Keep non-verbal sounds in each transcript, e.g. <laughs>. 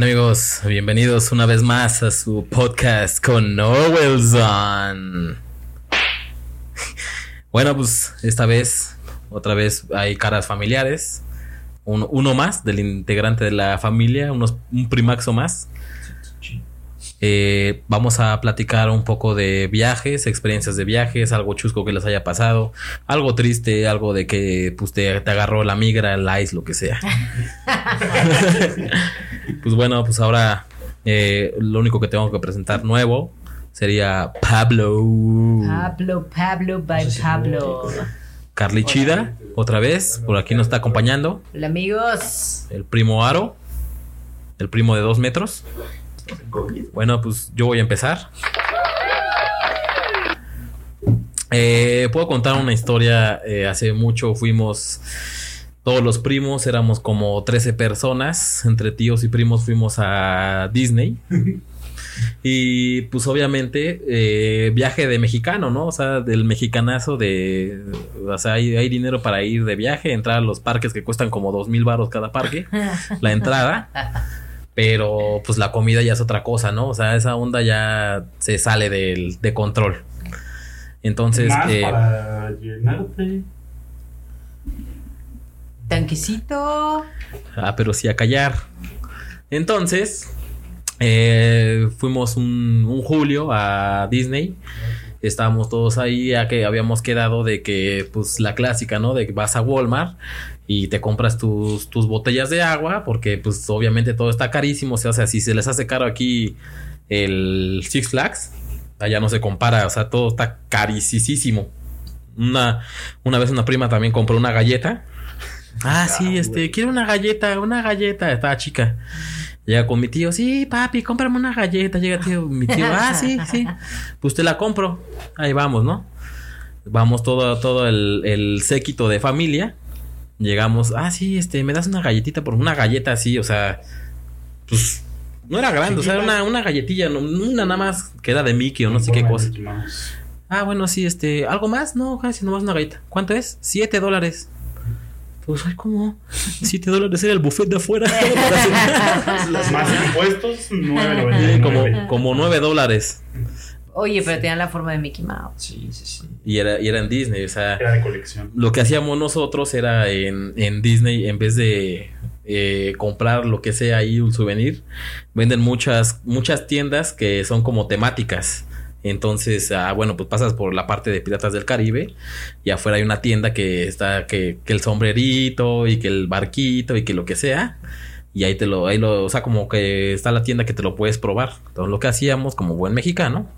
Bueno amigos, bienvenidos una vez más a su podcast con Nowelson. <laughs> Bueno, pues esta vez, otra vez hay caras familiares. Un- uno más del integrante de la familia, unos, un primaxo más. Eh, vamos a platicar un poco de viajes, experiencias de viajes, algo chusco que les haya pasado, algo triste, algo de que pues, te, te agarró la migra, el ice, lo que sea. <laughs> <laughs> pues bueno, pues ahora eh, lo único que tengo que presentar nuevo sería Pablo. Pablo, Pablo, by Pablo. Carly Chida, otra vez, por aquí nos está acompañando. Hola amigos. El primo Aro, el primo de dos metros. Bueno, pues yo voy a empezar. Eh, Puedo contar una historia. eh, hace mucho fuimos todos los primos, éramos como 13 personas. Entre tíos y primos fuimos a Disney. <laughs> Y pues obviamente eh, viaje de mexicano, ¿no? O sea, del mexicanazo de... O sea, hay, hay dinero para ir de viaje, entrar a los parques que cuestan como dos mil baros cada parque, <laughs> la entrada. Pero pues la comida ya es otra cosa, ¿no? O sea, esa onda ya se sale del, de control. Entonces, Más eh, para llenarte. Tanquecito. Ah, pero sí a callar. Entonces, eh, fuimos un, julio a Disney. Estábamos todos ahí, ya que habíamos quedado de que, pues, la clásica, ¿no? De que vas a Walmart y te compras tus, tus botellas de agua, porque, pues, obviamente todo está carísimo. O sea, o sea, si se les hace caro aquí el Six Flags, allá no se compara, o sea, todo está carísimo. Una, una vez una prima también compró una galleta. Ah, sí, este, quiero una galleta, una galleta, estaba chica. Llega con mi tío, sí, papi, cómprame una galleta. Llega tío, mi tío, ah, sí, sí. Pues te la compro. Ahí vamos, ¿no? Vamos todo, todo el, el séquito de familia. Llegamos, ah, sí, este, me das una galletita por una galleta así, o sea, pues no era grande, o sea, era una, una galletilla, una nada más que era de Mickey o no sé qué cosa. Ah, bueno, sí, este, ¿algo más? No, casi nomás una galleta. ¿Cuánto es? Siete dólares. Pues, ay, ¿cómo? Siete dólares era el buffet de afuera. <laughs> Más <laughs> impuestos, Sí, 9.99. como, como nueve dólares. Oye, pero tenían la forma de Mickey Mouse. Sí, sí, sí. Y era, y era en Disney, o sea, Era de colección. lo que hacíamos nosotros era en, en Disney, en vez de eh, comprar lo que sea ahí, un souvenir, venden muchas, muchas tiendas que son como temáticas. Entonces, ah, bueno, pues pasas por la parte de Piratas del Caribe y afuera hay una tienda que está, que, que el sombrerito y que el barquito y que lo que sea. Y ahí te lo, ahí lo, o sea, como que está la tienda que te lo puedes probar. Entonces, lo que hacíamos como buen mexicano,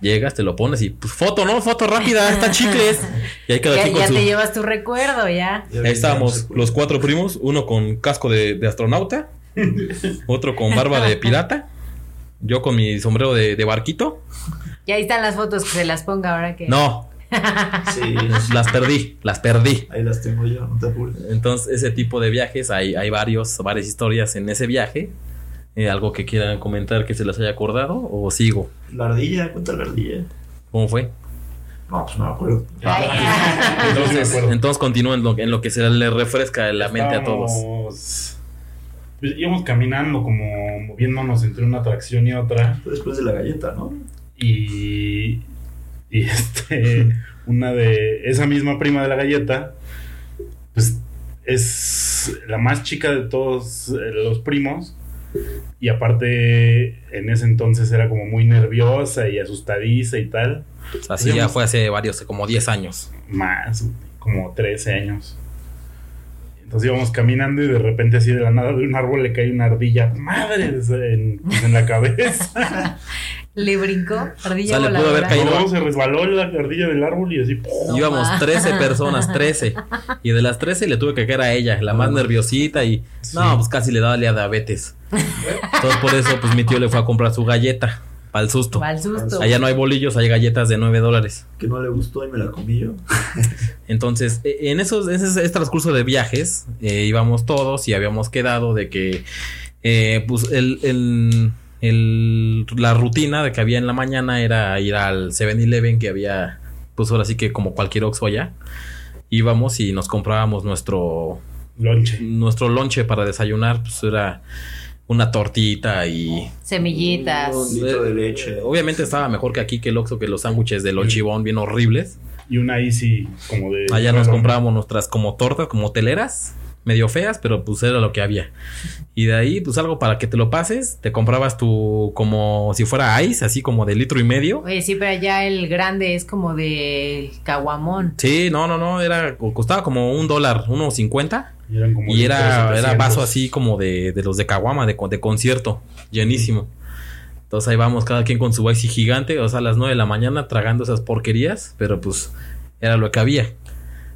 llegas, te lo pones y pues foto, ¿no? Foto rápida, <laughs> está chicles. Y ahí cada Ya, ya su- te llevas tu recuerdo, ya. Ahí estábamos los cuatro primos, uno con casco de, de astronauta, <laughs> otro con barba de pirata, yo con mi sombrero de, de barquito. Y ahí están las fotos que se las ponga ahora que. No, <laughs> Sí, las perdí, las perdí. ahí las tengo yo, no te apures. Entonces, ese tipo de viajes, hay, hay varios, varias historias en ese viaje. Eh, ¿Algo que quieran comentar que se les haya acordado? ¿O sigo? La ardilla, cuenta la ardilla. ¿Cómo fue? No, pues no me acuerdo. <laughs> Entonces, Entonces, continúen en lo, en lo que se les refresca la mente a todos. Pues íbamos caminando, como moviéndonos entre una atracción y otra. Después de la galleta, ¿no? Y. Y <laughs> este. Una de. Esa misma prima de la galleta. Pues es la más chica de todos eh, los primos. Y aparte, en ese entonces era como muy nerviosa y asustadiza y tal. Así ya fue hace varios, como 10 años. Más, como 13 años. Entonces íbamos caminando y de repente así de la nada de un árbol le cae una ardilla. Madre, en, pues, en la cabeza. <laughs> Le brincó. Ardilla O sea, le pudo voladora. haber caído. No, se resbaló la ardilla del árbol y así. No Íbamos ma. 13 personas, 13. Y de las 13 le tuve que caer a ella, la más nerviosita y... Sí. No, pues casi le daba diabetes. Entonces por eso pues mi tío le fue a comprar su galleta. Para el susto. Va al susto. Allá no hay bolillos, hay galletas de 9 dólares. Que no le gustó y me la comí yo. <laughs> Entonces, e- en esos, en ese, ese transcurso de viajes, eh, íbamos todos y habíamos quedado de que, eh, pues, el, el, el- la rutina de que había en la mañana era ir al 7-Eleven, que había, pues, ahora sí que como cualquier Oxxo allá. Íbamos y nos comprábamos nuestro, Lonche. nuestro lonche para desayunar, pues, era una tortita y Semillitas. Un litro de leche. obviamente estaba mejor que aquí que el Oxxo que los sándwiches de lonchibón bien horribles. Y una Easy como de. Allá nos comprábamos nuestras como tortas, como teleras, medio feas, pero pues era lo que había. Y de ahí, pues algo para que te lo pases, te comprabas tu como si fuera ice, así como de litro y medio. Oye, sí, pero allá el grande es como de caguamón. Sí, no, no, no, era, costaba como un dólar, uno cincuenta. Y, eran como Y de era, 700. era vaso así como de, de los de Caguama, de, de concierto, llenísimo. Entonces ahí vamos, cada quien con su icy gigante, o sea, a las 9 de la mañana tragando esas porquerías, pero pues era lo que había.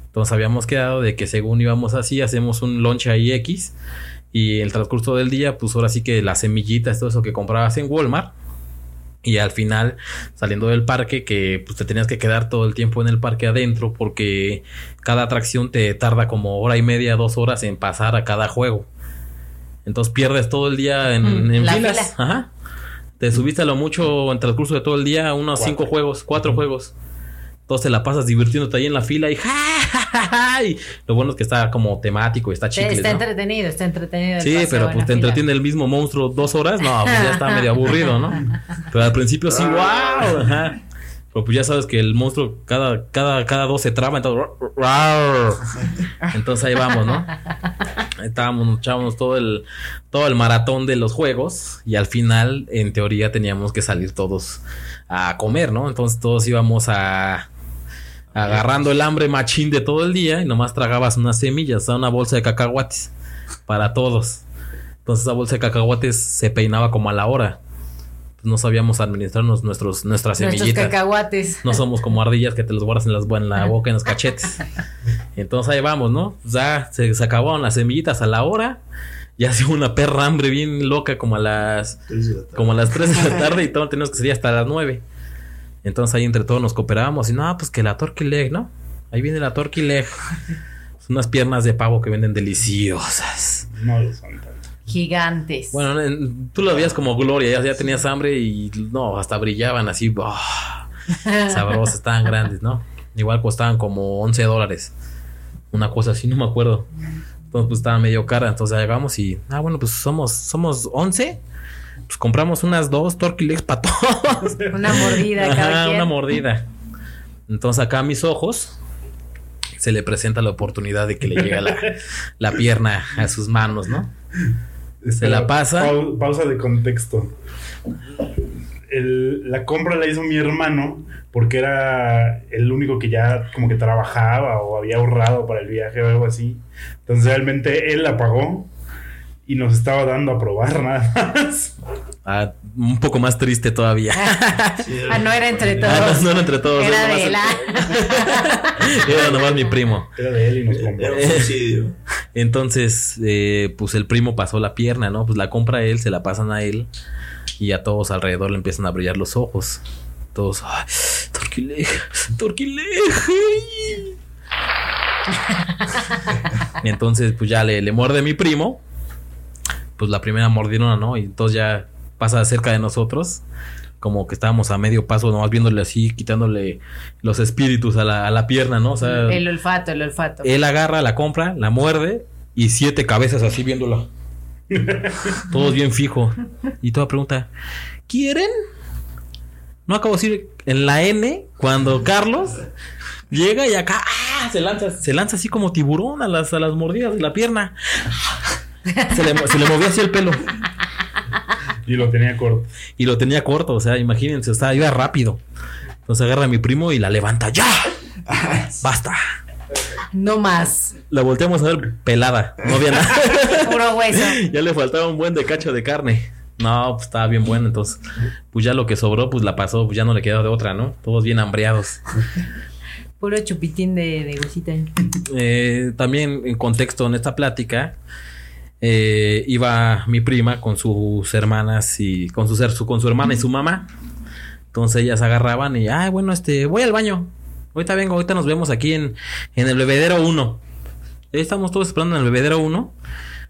Entonces habíamos quedado de que según íbamos así, hacemos un lunch ahí X. Y el transcurso del día, pues ahora sí que las semillitas, todo eso que comprabas en Walmart. Y al final, saliendo del parque, que pues te tenías que quedar todo el tiempo en el parque adentro, porque cada atracción te tarda como hora y media, dos horas en pasar a cada juego. Entonces pierdes todo el día en, Mm, en la filas. fila. Ajá. Te subiste a lo mucho en el transcurso de todo el día, unos Cuatro. cinco juegos, cuatro juegos. Entonces te la pasas divirtiéndote ahí en la fila y ¡ja, lo bueno es que está como temático y está chicle, está ¿no? entretenido, está entretenido. Sí, pero pues te entretiene el mismo monstruo dos horas. No, pues ya está <laughs> medio aburrido, ¿no? Pero al principio sí, wow. Ajá. Pero pues ya sabes que el monstruo cada, cada, cada dos se traba, entonces. ¡rar! Entonces ahí vamos, ¿no? Ahí Estábamos, echábamos todo el, todo el maratón de los juegos. Y al final, en teoría, teníamos que salir todos a comer, ¿no? Entonces todos íbamos a. Agarrando el hambre machín de todo el día y nomás tragabas unas semillas, una bolsa de cacahuates para todos. Entonces esa bolsa de cacahuates se peinaba como a la hora. No sabíamos administrarnos nuestros, nuestras Nuestros semillitas. cacahuates. No somos como ardillas que te los guardas en, las, en la boca, en los cachetes. Entonces ahí vamos, ¿no? Pues ya se, se acabaron las semillitas a la hora. Ya hacía una perra hambre bien loca como a las Tres de la tarde. como a las 3 de la tarde y todo teníamos que salir hasta las 9. Entonces ahí entre todos nos cooperábamos y no, pues que la turkey leg, ¿no? Ahí viene la turkey leg. <laughs> Son unas piernas de pavo que venden deliciosas. No lo son tanto. Gigantes. Bueno, en- tú lo veías como gloria, ya, ya tenías hambre y no, hasta brillaban así, ¡ah! <laughs> sabrosas, estaban grandes, ¿no? Igual costaban como 11 dólares. Una cosa así, no me acuerdo. Entonces, pues estaba medio cara. Entonces llegamos y, ah, bueno, pues somos, somos 11. Pues compramos unas dos legs para todos. <laughs> Una mordida cada Ajá, quien. una mordida. Entonces acá a mis ojos se le presenta la oportunidad de que le llegue la, <laughs> la pierna a sus manos, ¿no? Se la pasa. Pau- pausa de contexto. El- la compra la hizo mi hermano porque era el único que ya como que trabajaba o había ahorrado para el viaje o algo así. Entonces realmente él la pagó y nos estaba dando a probar nada más. Ah, un poco más triste todavía. Sí, <laughs> Ah, no era entre todos. Ah, no, no era entre todos. Era nomás de la. <laughs> Era nomás mi primo. Era de él y nos compró. Era un suicidio. Entonces, eh, pues el primo pasó la pierna, ¿no? Pues la compra él, se la pasan a él. Y a todos alrededor le empiezan a brillar los ojos. Todos, ¡ay! Leg. <laughs> Y entonces, pues ya le, le muerde mi primo. Pues la primera mordidona, ¿no? Y entonces ya pasa cerca de nosotros. Como que estábamos a medio paso, nomás viéndole así, quitándole los espíritus a la, a la pierna, ¿no? O sea, El olfato, el olfato. él agarra, la compra, la muerde y siete cabezas así viéndolo. <laughs> Todos bien fijo. Y toda pregunta, ¿quieren? No acabo de decir en la N cuando Carlos llega y acá ¡ah! se lanza, se lanza así como tiburón a las, a las mordidas de la pierna. Se le, se le movía así el pelo Y lo tenía corto. y lo tenía corto, o sea, imagínense, o sea, iba rápido. Entonces agarra a mi primo y la levanta, ¡ya! ¡Basta! No más. La volteamos a ver pelada, no había nada. <laughs> Puro hueso. ya le faltaba un buen de cacho de carne. No, pues estaba bien bueno, entonces, pues ya lo que sobró, pues la pasó, pues ya no le quedó de otra, ¿no? Todos bien hambreados. Puro chupitín de, de huesita. Eh, también en contexto en esta plática, eh, iba mi prima con sus hermanas y con su, ser- su- con su hermana y su mamá. Entonces ellas agarraban y, ay, bueno, este, voy al baño. Ahorita vengo, ahorita nos vemos aquí en, en el bebedero 1. Ahí estamos todos esperando en el bebedero 1.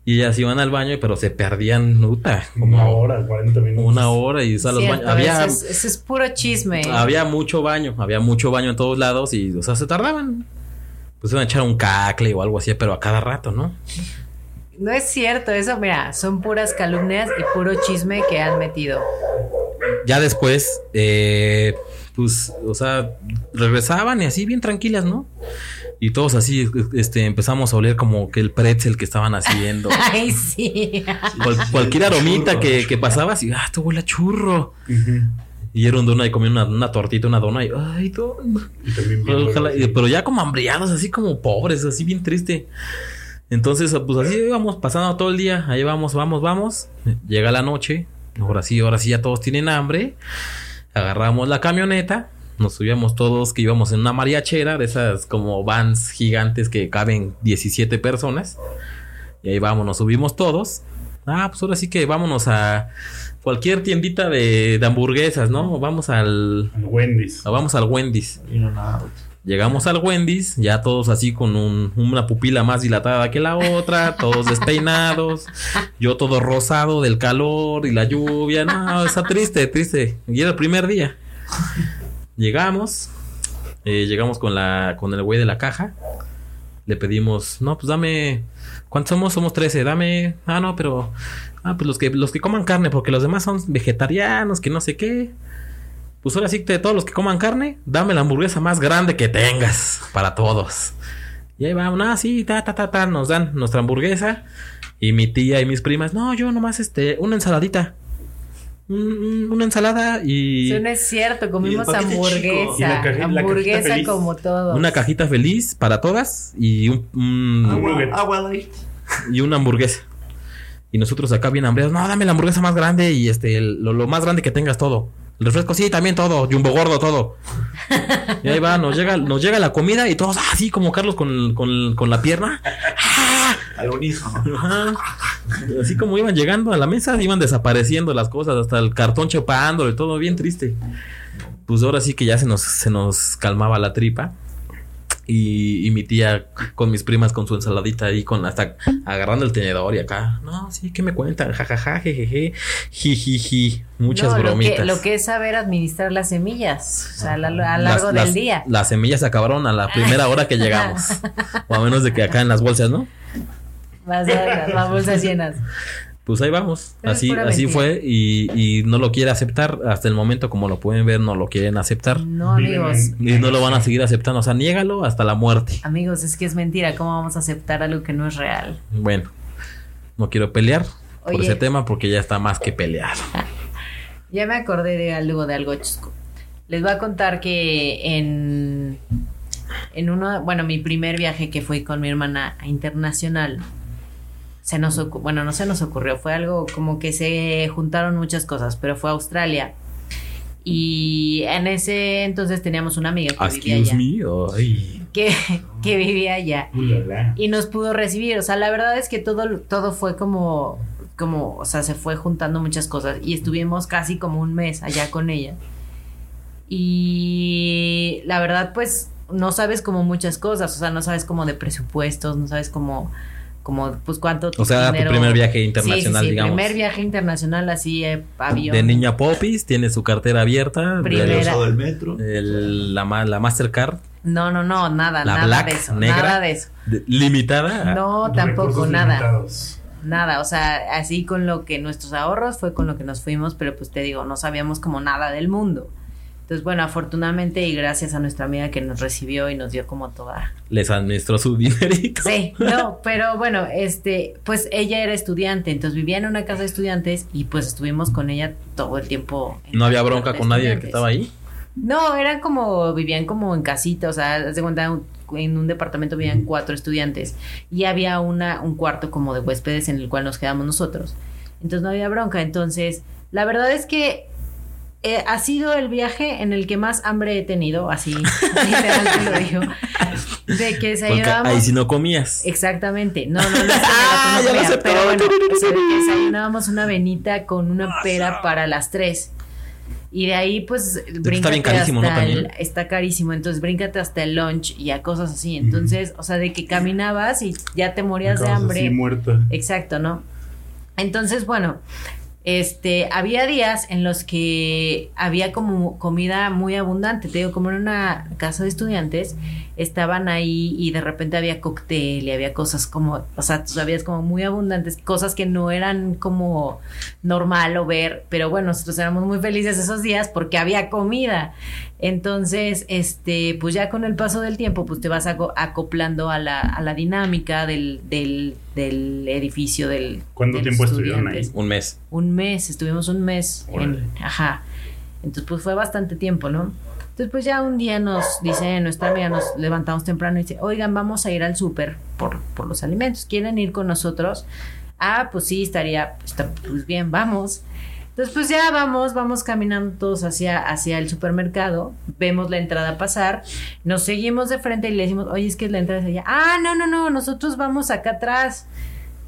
Y ellas iban al baño, pero se perdían, nuta, Como una hora, 40 minutos. una hora y o sea, los baños- había, eso, es, eso es puro chisme. había mucho baño, había mucho baño en todos lados y, o sea, se tardaban. Pues iban a echar un cacle o algo así, pero a cada rato, ¿no? No es cierto, eso, mira, son puras calumnias y puro chisme que han metido. Ya después, eh, pues, o sea, regresaban y así bien tranquilas, ¿no? Y todos así, este, empezamos a oler como que el pretzel que estaban haciendo. <laughs> Ay, sí. Cual- cualquier aromita que, que pasaba, así, ah, esto huele a churro. Y era un dona y comía una, una tortita, una dona y, ay, dona. Y también bien Ojalá- bueno, sí. pero ya como hambriados, así como pobres, así bien triste. Entonces, pues así íbamos pasando todo el día. Ahí vamos, vamos, vamos. Llega la noche. Ahora sí, ahora sí ya todos tienen hambre. Agarramos la camioneta. Nos subíamos todos que íbamos en una mariachera de esas como vans gigantes que caben 17 personas. Y ahí vamos, nos subimos todos. Ah, pues ahora sí que vámonos a cualquier tiendita de, de hamburguesas, ¿no? Vamos al, Al Wendy's. vamos al Wendy's. In and out. Llegamos al Wendy's, ya todos así con un- una pupila más dilatada que la otra, todos despeinados, yo todo rosado del calor y la lluvia, no, está triste, triste. Y era el primer día. Llegamos, eh, llegamos con la con el güey de la caja, le pedimos, no, pues dame, ¿cuántos somos? Somos 13, dame, ah, no, pero, ah, pues los que, los que coman carne, porque los demás son vegetarianos, que no sé qué. Pues ahora sí que de todos los que coman carne, dame la hamburguesa más grande que tengas para todos. Y ahí vamos, ah, sí, ta, ta, ta, ta, nos dan nuestra hamburguesa. Y mi tía y mis primas, no, yo nomás este, una ensaladita. Un- un- una ensalada y Eso no es cierto, comimos hamburguesa. cajita hamburguesa como todo. una cajita feliz para todas y un. Agua y una hamburguesa. Y nosotros acá bien hambriados, no, dame la hamburguesa más grande y este, el- lo, lo más grande que tengas todo. El refresco, sí, también todo, jumbo gordo, todo. Y ahí va, nos llega, nos llega la comida y todos así como Carlos con, con, con la pierna. Al unísono. Así como iban llegando a la mesa, iban desapareciendo las cosas, hasta el cartón chupándolo y todo bien triste. Pues ahora sí que ya se nos, se nos calmaba la tripa. Y, y mi tía con mis primas con su ensaladita ahí, con hasta agarrando el tenedor y acá. No, sí, ¿qué me cuentan? Jajaja, jejeje, jijiji. Muchas No, lo bromitas. que, lo que es saber administrar las semillas, o sea, a, la- a lo largo las- del día. Las semillas se acabaron a la <laughs> primera hora que llegamos. o a menos de que acá en las bolsas, ¿no? A ver las bolsas llenas. Pues ahí vamos. Pero Así, así mentira. fue y, y no lo quiere aceptar. Hasta el momento, como lo pueden ver, no lo quieren aceptar. No, amigos. Y no lo van a seguir aceptando. O sea, niégalo hasta la muerte. Amigos, es que es mentira. ¿Cómo vamos a aceptar algo que no es real? Bueno, no quiero pelear por ese tema porque ya está más que pelear. <laughs> Ya me acordé de algo, de algo chusco. Les voy a contar que en, en uno, bueno, mi primer viaje que fui con mi hermana a internacional, se nos bueno, no se nos ocurrió, fue algo como que se juntaron muchas cosas, pero fue a Australia. Y en ese entonces teníamos una amiga que vivía allá. me. Que, que vivía allá. Ulala. y nos pudo recibir. O sea, la verdad es que todo, todo fue como, como, o sea, se fue juntando muchas cosas y estuvimos casi como un mes allá con ella. Y la verdad, pues, no sabes como muchas cosas, o sea, no sabes como de presupuestos, no sabes como, como, pues, cuánto. O sea, tu primer viaje internacional, sí, sí, sí, digamos. primer viaje internacional así, eh, avión. De niña Popis, tiene su cartera abierta. Primera. de- Usado el metro. el- la, la Mastercard No, no, no, nada, La nada black, de eso, negra. nada de eso. de- limitada. No, tampoco, nada. limitados. Nada, o sea, así con lo que nuestros ahorros fue con lo que nos fuimos, pero pues te digo, no sabíamos como nada del mundo. Entonces, bueno, afortunadamente y gracias a nuestra amiga que nos recibió y nos dio como toda. Les administró su <laughs> dinerito. Sí, no, pero bueno, este, pues ella era estudiante, entonces vivía en una casa de estudiantes y pues estuvimos con ella todo el tiempo. No había bronca con nadie que estaba ahí. No, eran como, vivían como en casita, o sea, de cuenta, en un departamento vivían cuatro estudiantes y había una, un cuarto como de huéspedes en el cual nos quedamos nosotros. Entonces no había bronca. Entonces, la verdad es que eh, ha sido el viaje en el que más hambre he tenido, así, literal te lo digo, de que desayunábamos... ahí sí no comías. Exactamente. No, no, no. <laughs> Ah, lo. Pero bueno, o sea, de que desayunábamos una venita con una pera para las tres. Y de ahí, pues, bríncate bien carísimo, ¿no? hasta el- También. está carísimo. Entonces, bríncate hasta el lunch y a cosas así. Entonces, o sea, de que caminabas y ya te morías de hambre. así muerta. Exacto, ¿no? Entonces, bueno, este, había días en los que había como comida muy abundante. Te digo, como en una casa de estudiantes, estaban ahí y de repente había cóctel y había cosas como, o sea, tú sabías como muy abundantes, cosas que no eran como normal o ver, pero bueno, nosotros éramos muy felices esos días porque había comida. Entonces, este, pues ya con el paso del tiempo, pues te vas aco- acoplando a la, a la dinámica del, del, del edificio del. ¿Cuánto tiempo estuvieron ahí? Un mes. Un mes, estuvimos un mes. En, ajá. Entonces, pues fue bastante tiempo, ¿no? Entonces, pues ya un día nos dice nuestra amiga, nos levantamos temprano y dice, oigan, vamos a ir al súper por, por los alimentos. ¿Quieren ir con nosotros? Ah, pues sí, estaría, está, pues bien, vamos. Entonces, pues ya vamos, vamos caminando todos hacia, hacia el supermercado, vemos la entrada pasar, nos seguimos de frente y le decimos, oye, es que la entrada es allá. Ah, no, no, no, nosotros vamos acá atrás.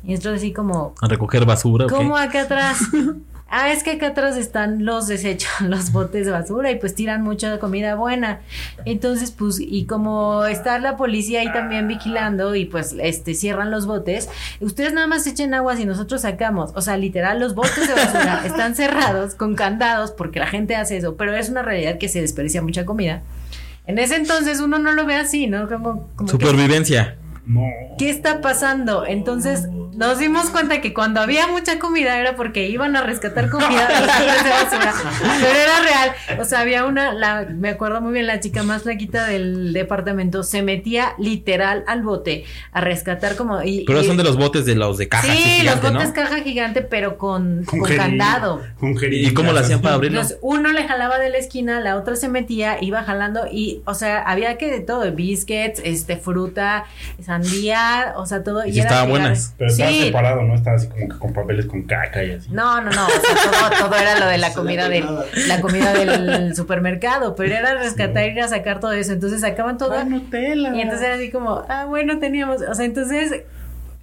Y nosotros así como, A recoger basura. ¿Cómo acá atrás? <laughs> Ah, es que acá atrás están los desechos, <laughs> los botes de basura y pues tiran mucha comida buena. Entonces, pues, y como está la policía ahí también vigilando y pues este cierran los botes, ustedes nada más echen agua si nosotros sacamos. O sea, literal, los botes de basura <laughs> están cerrados con candados porque la gente hace eso, pero es una realidad que se desperdicia mucha comida. En ese entonces uno no lo ve así, ¿no? Como, como que- Supervivencia. No. ¿Qué está pasando? Entonces nos dimos cuenta que cuando había mucha comida era porque iban a rescatar comida de botes de basura. Pero era real. O sea, había una, la, me acuerdo muy bien, la chica más flaquita del departamento se metía literal al bote a rescatar como. Y, Pero y- son de los botes de los de caja. Sí, gigante, los botes ¿no? caja gigante, pero con, con, jeril- candado. Con ¿Y cómo lo hacían para abrirlo? Uno le jalaba de la esquina, la otra se metía, iba jalando y, o sea, había que de todo, biscuits, este, fruta, sandía, o sea, todo. Y sí era estaban buenas. Pero estaba Sí. separado, ¿no? Estaba así como que con papeles con caca y así. No, no, no, o sea, todo, todo era lo de la comida del, la comida del supermercado, pero era rescatar ir a sacar todo eso, entonces sacaban todo Ah, Nutella. y entonces era así como, ah, bueno, teníamos, o sea, entonces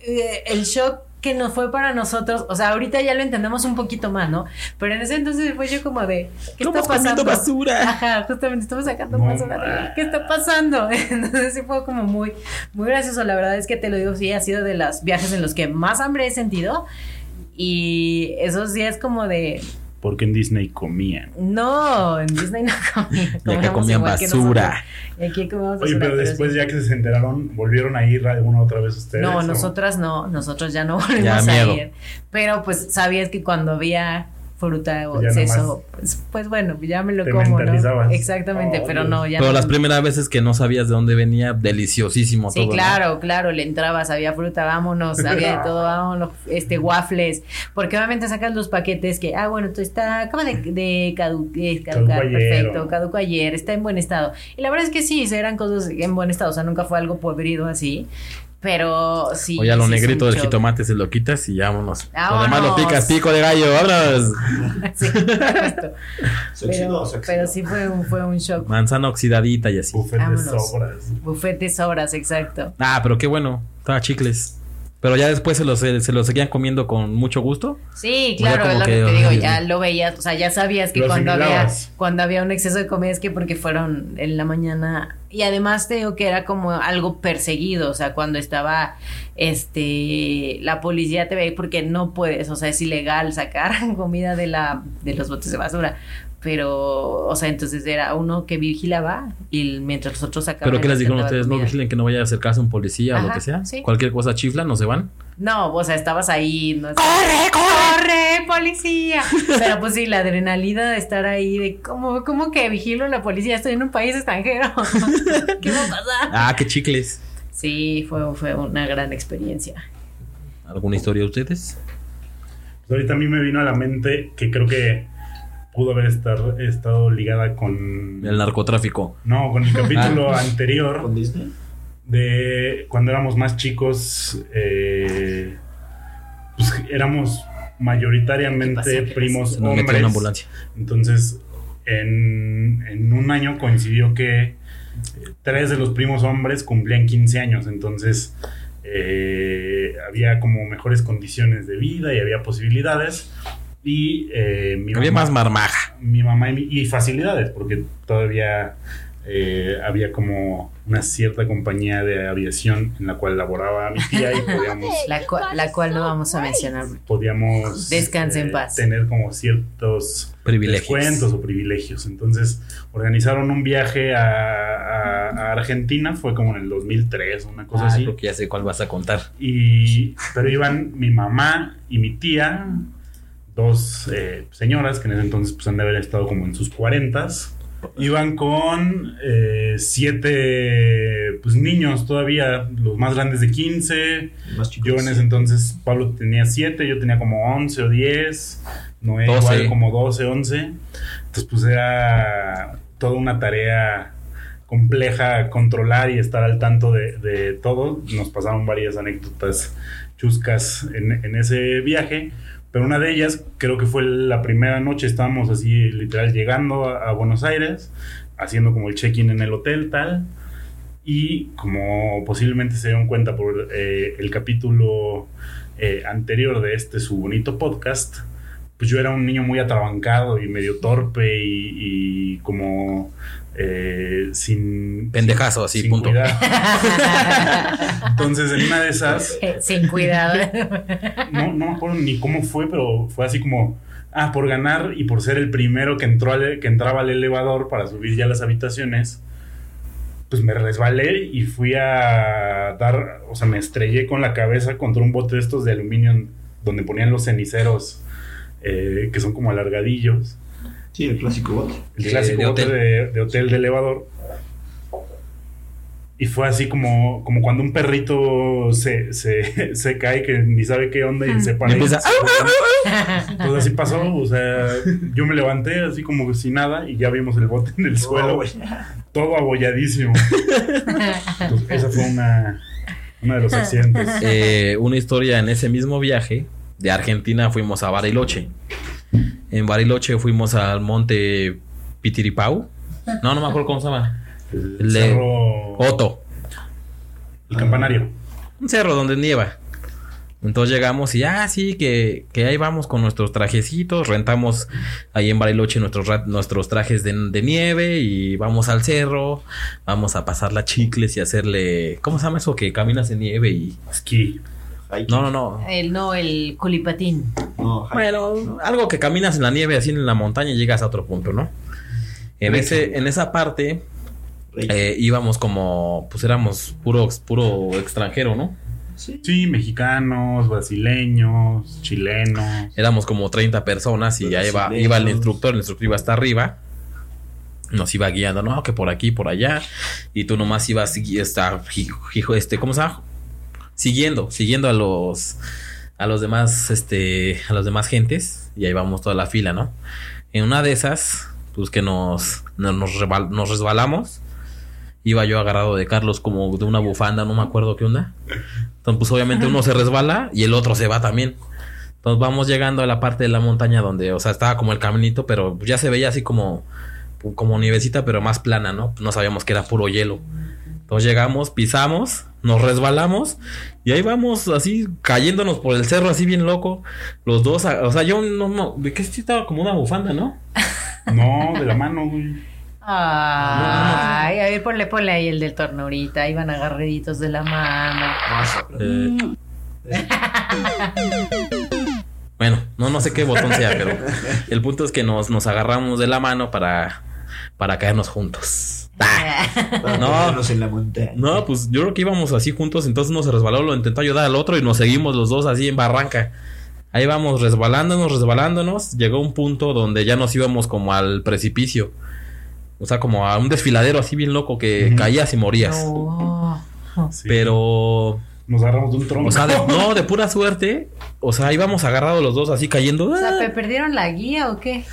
eh, el shock que nos fue para nosotros, o sea, ahorita ya lo entendemos un poquito más, ¿no? Pero en ese entonces fue yo como de, ¿qué está pasando? basura. Ajá, justamente estamos sacando No basura. ¿Qué está pasando? <laughs> Entonces sí fue como muy, muy gracioso. La verdad es que te lo digo, sí, ha sido de los viajes en los que más hambre he sentido. Y esos días como de, Porque en Disney comían. no, en Disney no comían. Y acá comían basura. Y aquí comíamos Oye, basura, pero pero después ya que se enteraron, ¿volvieron a ir alguna otra vez ustedes? No, nosotras no, nosotros ya no <laughs> volvimos Ya, a ir. Pero pues sabías que cuando había fruta o eso, pues, pues bueno, ya me lo Te como, ¿no? Exactamente, Oh, pero Dios. no, ya Pero no. las primeras veces que no sabías de dónde venía, deliciosísimo Sí, claro, claro, le entrabas, había fruta, vámonos, <laughs> había de todo, vámonos, este, waffles, porque obviamente sacas los paquetes que, ah, bueno, tú está, acaba de, de cadu- eh, caducar, perfecto, caduco ayer, está en buen estado. Y la verdad es que sí, eran cosas en buen estado, o sea, nunca fue algo podrido así, pero sí. O ya lo sí negrito del shock. jitomate se lo quitas y ya vámonos. Lo demás lo Vámonos. picas, pico de gallo, vámonos. <laughs> Sí, justo. Se oxidó, pero, se oxidó. pero sí fue un, fue un shock. Manzana oxidadita y así. Buffet de Vámonos. sobras. Bufete sobras, exacto. Ah, pero qué bueno. Estaba chicles. Pero ya después se los, se, los seguían comiendo con mucho gusto. Sí, O sea, claro, es lo que, que te digo, ya Dios lo veías, o sea, ya sabías que cuando había, cuando había un exceso de comida es que porque fueron en la mañana y además te digo que era como algo perseguido, o sea, cuando estaba este la policía te ve porque no puedes, o sea, es ilegal sacar <laughs> comida de la de los botes de basura. Pero, o sea, entonces era uno que vigilaba y mientras los otros sacaban. Pero ¿qué les dijeron ustedes? No vigilen que no vaya a acercarse un policía o lo que sea. sí. Cualquier cosa chifla, no se van. No, o sea, estabas ahí. No ¡Corre, corre, policía! Pero pues sí, la adrenalina de estar ahí, de cómo, cómo que vigilo a la policía, estoy en un país extranjero. <laughs> ¿Qué va a pasar? Ah, qué chicles. Sí, fue, fue una gran experiencia. ¿Alguna historia de ustedes? Pues ahorita a mí me vino a la mente que creo que pudo haber estar, estado ligada con... El narcotráfico. No, con el <laughs> capítulo Ah. anterior ¿Con Disney? de cuando éramos más chicos, eh, pues éramos mayoritariamente ¿Qué pasó? ¿Qué primos metió hombres. una ambulancia. Entonces, en, en un año coincidió que eh, tres de los primos hombres cumplían 15 años. Entonces, eh, había como mejores condiciones de vida y había posibilidades. Y eh, mi Había mamá- más marmaja. mi mamá y, mi- y facilidades, porque todavía eh, había como una cierta compañía de aviación en la cual laboraba mi tía y podíamos, <laughs> La, cua- la cual no vamos a mencionar. podíamos Descanse en paz. tener como ciertos Privilegios. descuentos o privilegios. Entonces organizaron un viaje a, a- a Argentina, fue como en el 2003, una cosa Ah, así. creo que ya sé cuál vas a contar. Y, pero iban mi mamá y mi tía, dos eh, señoras que en ese entonces pues, han de haber estado como en sus cuarentas. Iban con eh, siete pues, niños todavía, los más grandes de 15. Más chicos. Yo en ese entonces, Pablo tenía siete, yo tenía como 11 o 10. Noé 12. igual como 12, 11. Entonces pues era toda una tarea compleja controlar y estar al tanto de, de todo. Nos pasaron varias anécdotas chuscas en, en ese viaje. Pero una de ellas, creo que fue la primera noche, estábamos así literal llegando a, Buenos Aires, haciendo como el check-in en el hotel, tal. Y como posiblemente se dieron cuenta por eh, el capítulo eh, anterior de este su bonito podcast, pues yo era un niño muy atrabancado y medio torpe y, y como eh, sin... Pendejazo, así, sin punto. cuidado. <laughs> Entonces en una de esas <laughs> Sin cuidado. <laughs> no, no me acuerdo ni cómo fue, pero fue así como, ah, por ganar y por ser el primero que entró al- que entraba al elevador para subir ya las habitaciones, pues me resbalé y fui a dar, o sea, me estrellé con la cabeza contra un bote de estos de aluminio donde ponían los ceniceros, eh, que son como alargadillos. Sí, el clásico bote. El De- clásico de bote hotel. de, de hotel de elevador. Y fue así como, como cuando un perrito se, se, <laughs> se cae que ni sabe qué onda y se para. Y empieza, Pues así pasó, o sea, yo me levanté así como si nada y ya vimos el bote en el suelo, Oh, güey. todo abolladísimo. Entonces, <laughs> esa fue una, una de los accidentes. Eh, una historia en ese mismo viaje de Argentina fuimos a Bariloche. En Bariloche fuimos al monte Pitiripau. No, no me acuerdo cómo se llama. El cerro, Otto. el campanario. Un cerro donde nieva. Entonces llegamos y, ah, sí, que, que ahí vamos con nuestros trajecitos. Rentamos ahí en Bariloche nuestros, nuestros trajes de, de nieve y vamos al cerro. Vamos a pasar las chicles y hacerle. ¿Cómo se llama eso? Que caminas en nieve y. Esquí. Hiking. No, no, no. El no, el colipatín. No, hiking. Bueno, algo que caminas en la nieve así en la montaña y llegas a otro punto, ¿no? En, ese, en esa parte eh, íbamos como, pues éramos puro, puro extranjero, ¿no? Sí. Sí, mexicanos, brasileños, chilenos. Éramos como 30 personas y ya iba, iba el instructor, el instructor iba hasta arriba. Nos iba guiando, no, que por aquí, por allá. Y tú nomás ibas, hijo, este, ¿cómo se llama? Siguiendo, siguiendo a los, a los demás, este, a los demás gentes. Y ahí vamos toda la fila, ¿no? En una de esas, pues que nos, nos, nos resbalamos. Iba yo agarrado de Carlos como de una bufanda, no me acuerdo qué onda. Entonces, pues obviamente uno se resbala y el otro se va también. Entonces vamos llegando a la parte de la montaña donde, o sea, estaba como el caminito, pero ya se veía así como, como nievecita, pero más plana, ¿no? No sabíamos que era puro hielo. Entonces llegamos, pisamos, nos resbalamos y ahí vamos así cayéndonos por el cerro así bien loco. Los dos, a- o sea, yo no, no, de que sí estaba como una bufanda, ¿no? <laughs> No, de la mano, güey. Ay, a ver, ponle, ponle ahí el del torno ahorita. Iban agarraditos de la mano. Eh, bueno, no, no sé qué botón sea, pero el punto es que nos, nos agarramos de la mano para, para caernos juntos. No. ponernos en la montaña. No, pues yo creo que íbamos así juntos, entonces uno se resbaló, lo intentó ayudar al otro y nos seguimos los dos así en barranca. Ahí vamos resbalándonos, resbalándonos. Llegó un punto donde ya nos íbamos como al precipicio. O sea, como a un desfiladero así bien loco que caías y morías. No. Sí. Pero, Nos agarramos de un tronco. o sea, de- no, de pura suerte. O sea, íbamos agarrados los dos así cayendo. O sea, ¡ah! ¿pe- ¿perdieron la guía o qué?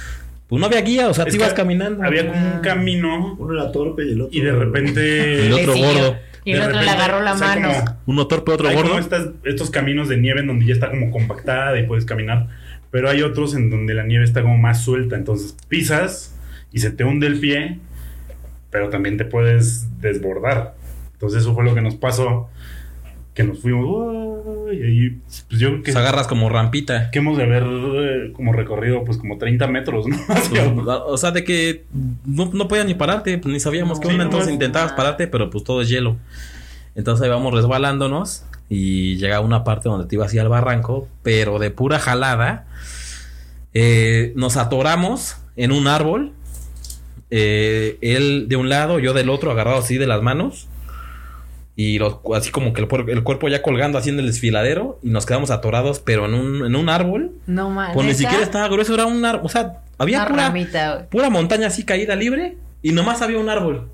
Pues no había guía, o sea, Es te ibas caminando. Había como un camino Uno era torpe y el otro. y de repente. El otro Le gordo. Y el de otro le repente, agarró la o sea, mano. como- Uno torpe, otro hay gordo. como estas- estos caminos de nieve en donde ya está como compactada y puedes caminar. Pero hay otros en donde la nieve está como más suelta. Entonces pisas y se te hunde el pie, pero también te puedes desbordar. Entonces eso fue lo que nos pasó. Que nos fuimos. Y ahí, pues yo creo que, Pues agarras como rampita. que hemos de haber eh, como recorrido pues como 30 metros, ¿no? <laughs> Abajo. O sea, de que no, no podías ni pararte, pues, ni sabíamos No, qué onda, entonces intentabas pararte, pero pues todo es hielo. Entonces ahí vamos resbalándonos y llega una parte donde te ibas así al barranco, pero de pura jalada. eh, nos atoramos en un árbol. eh, él de un lado, yo del otro, agarrado así de las manos. Y los- así como que el, el cuerpo ya colgando así en el desfiladero. Y nos quedamos atorados, pero en un, en un árbol. No mames. Pues ni siquiera estaba grueso, era un árbol. O sea, había Una pura, ramita, pura montaña así caída libre y nomás había un árbol.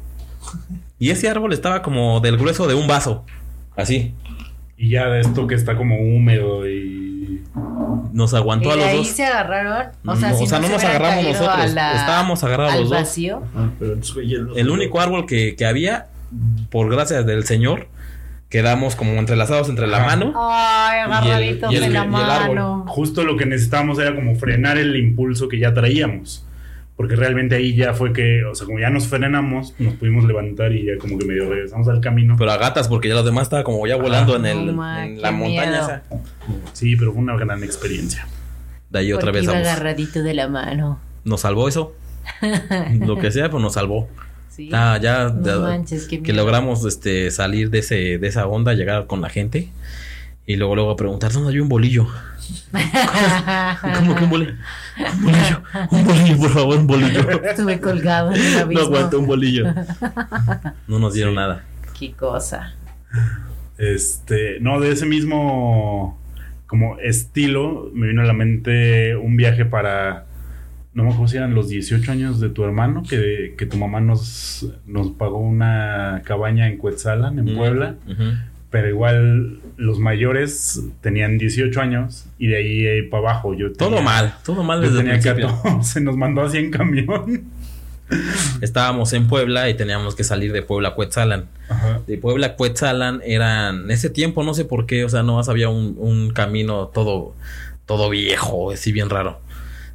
Y ese árbol estaba como del grueso de un vaso. Así. Y ya de esto que está como húmedo y. Nos aguantó ¿Y a los ahí dos. se agarraron? O sea, No, si o sea, no, no se nos agarramos nosotros, la- estábamos agarrados al los dos. vacío. Pero. El único árbol que, que había, por gracias del Señor, quedamos como entrelazados entre la mano. Ay, agarraditos de la mano. Justo lo que necesitábamos era como frenar el impulso que ya traíamos. Porque realmente ahí ya fue que, o sea, como ya nos frenamos, nos pudimos levantar y ya como que medio regresamos al camino. Pero a gatas, porque ya los demás estaban como ya volando en, el, en la montaña esa. Sí, pero fue una gran experiencia. De ahí otra vez iba agarradito de la mano. Nos salvó eso. <laughs> Lo que sea, pues nos salvó. Sí. Ah, ya, No ya- manches, qué que miedo. logramos este salir de ese de esa onda, llegar con la gente y luego luego preguntar dónde hay un bolillo. <laughs> <laughs> ¿Cómo que un bolillo? Un bolillo, un bolillo, por favor, un bolillo. Estuve colgado en el No abismo. aguanto un bolillo. No nos dieron Sí. nada. Qué cosa. Este, no, de ese mismo como estilo me vino a la mente un viaje para no me acuerdo si eran los 18 años de tu hermano que, que tu mamá nos, nos pagó una cabaña en Cuetzalan, en Puebla, pero igual los mayores tenían 18 años y de ahí eh, para abajo yo Todo mal, todo mal yo desde el principio. 14, <laughs> nos mandó así en camión. Estábamos en Puebla y teníamos que salir de Puebla a Cuetzalan. Ajá. De Puebla a Cuetzalan eran, en ese tiempo no sé por qué, o sea, no más había un, un camino todo, todo viejo, así bien raro.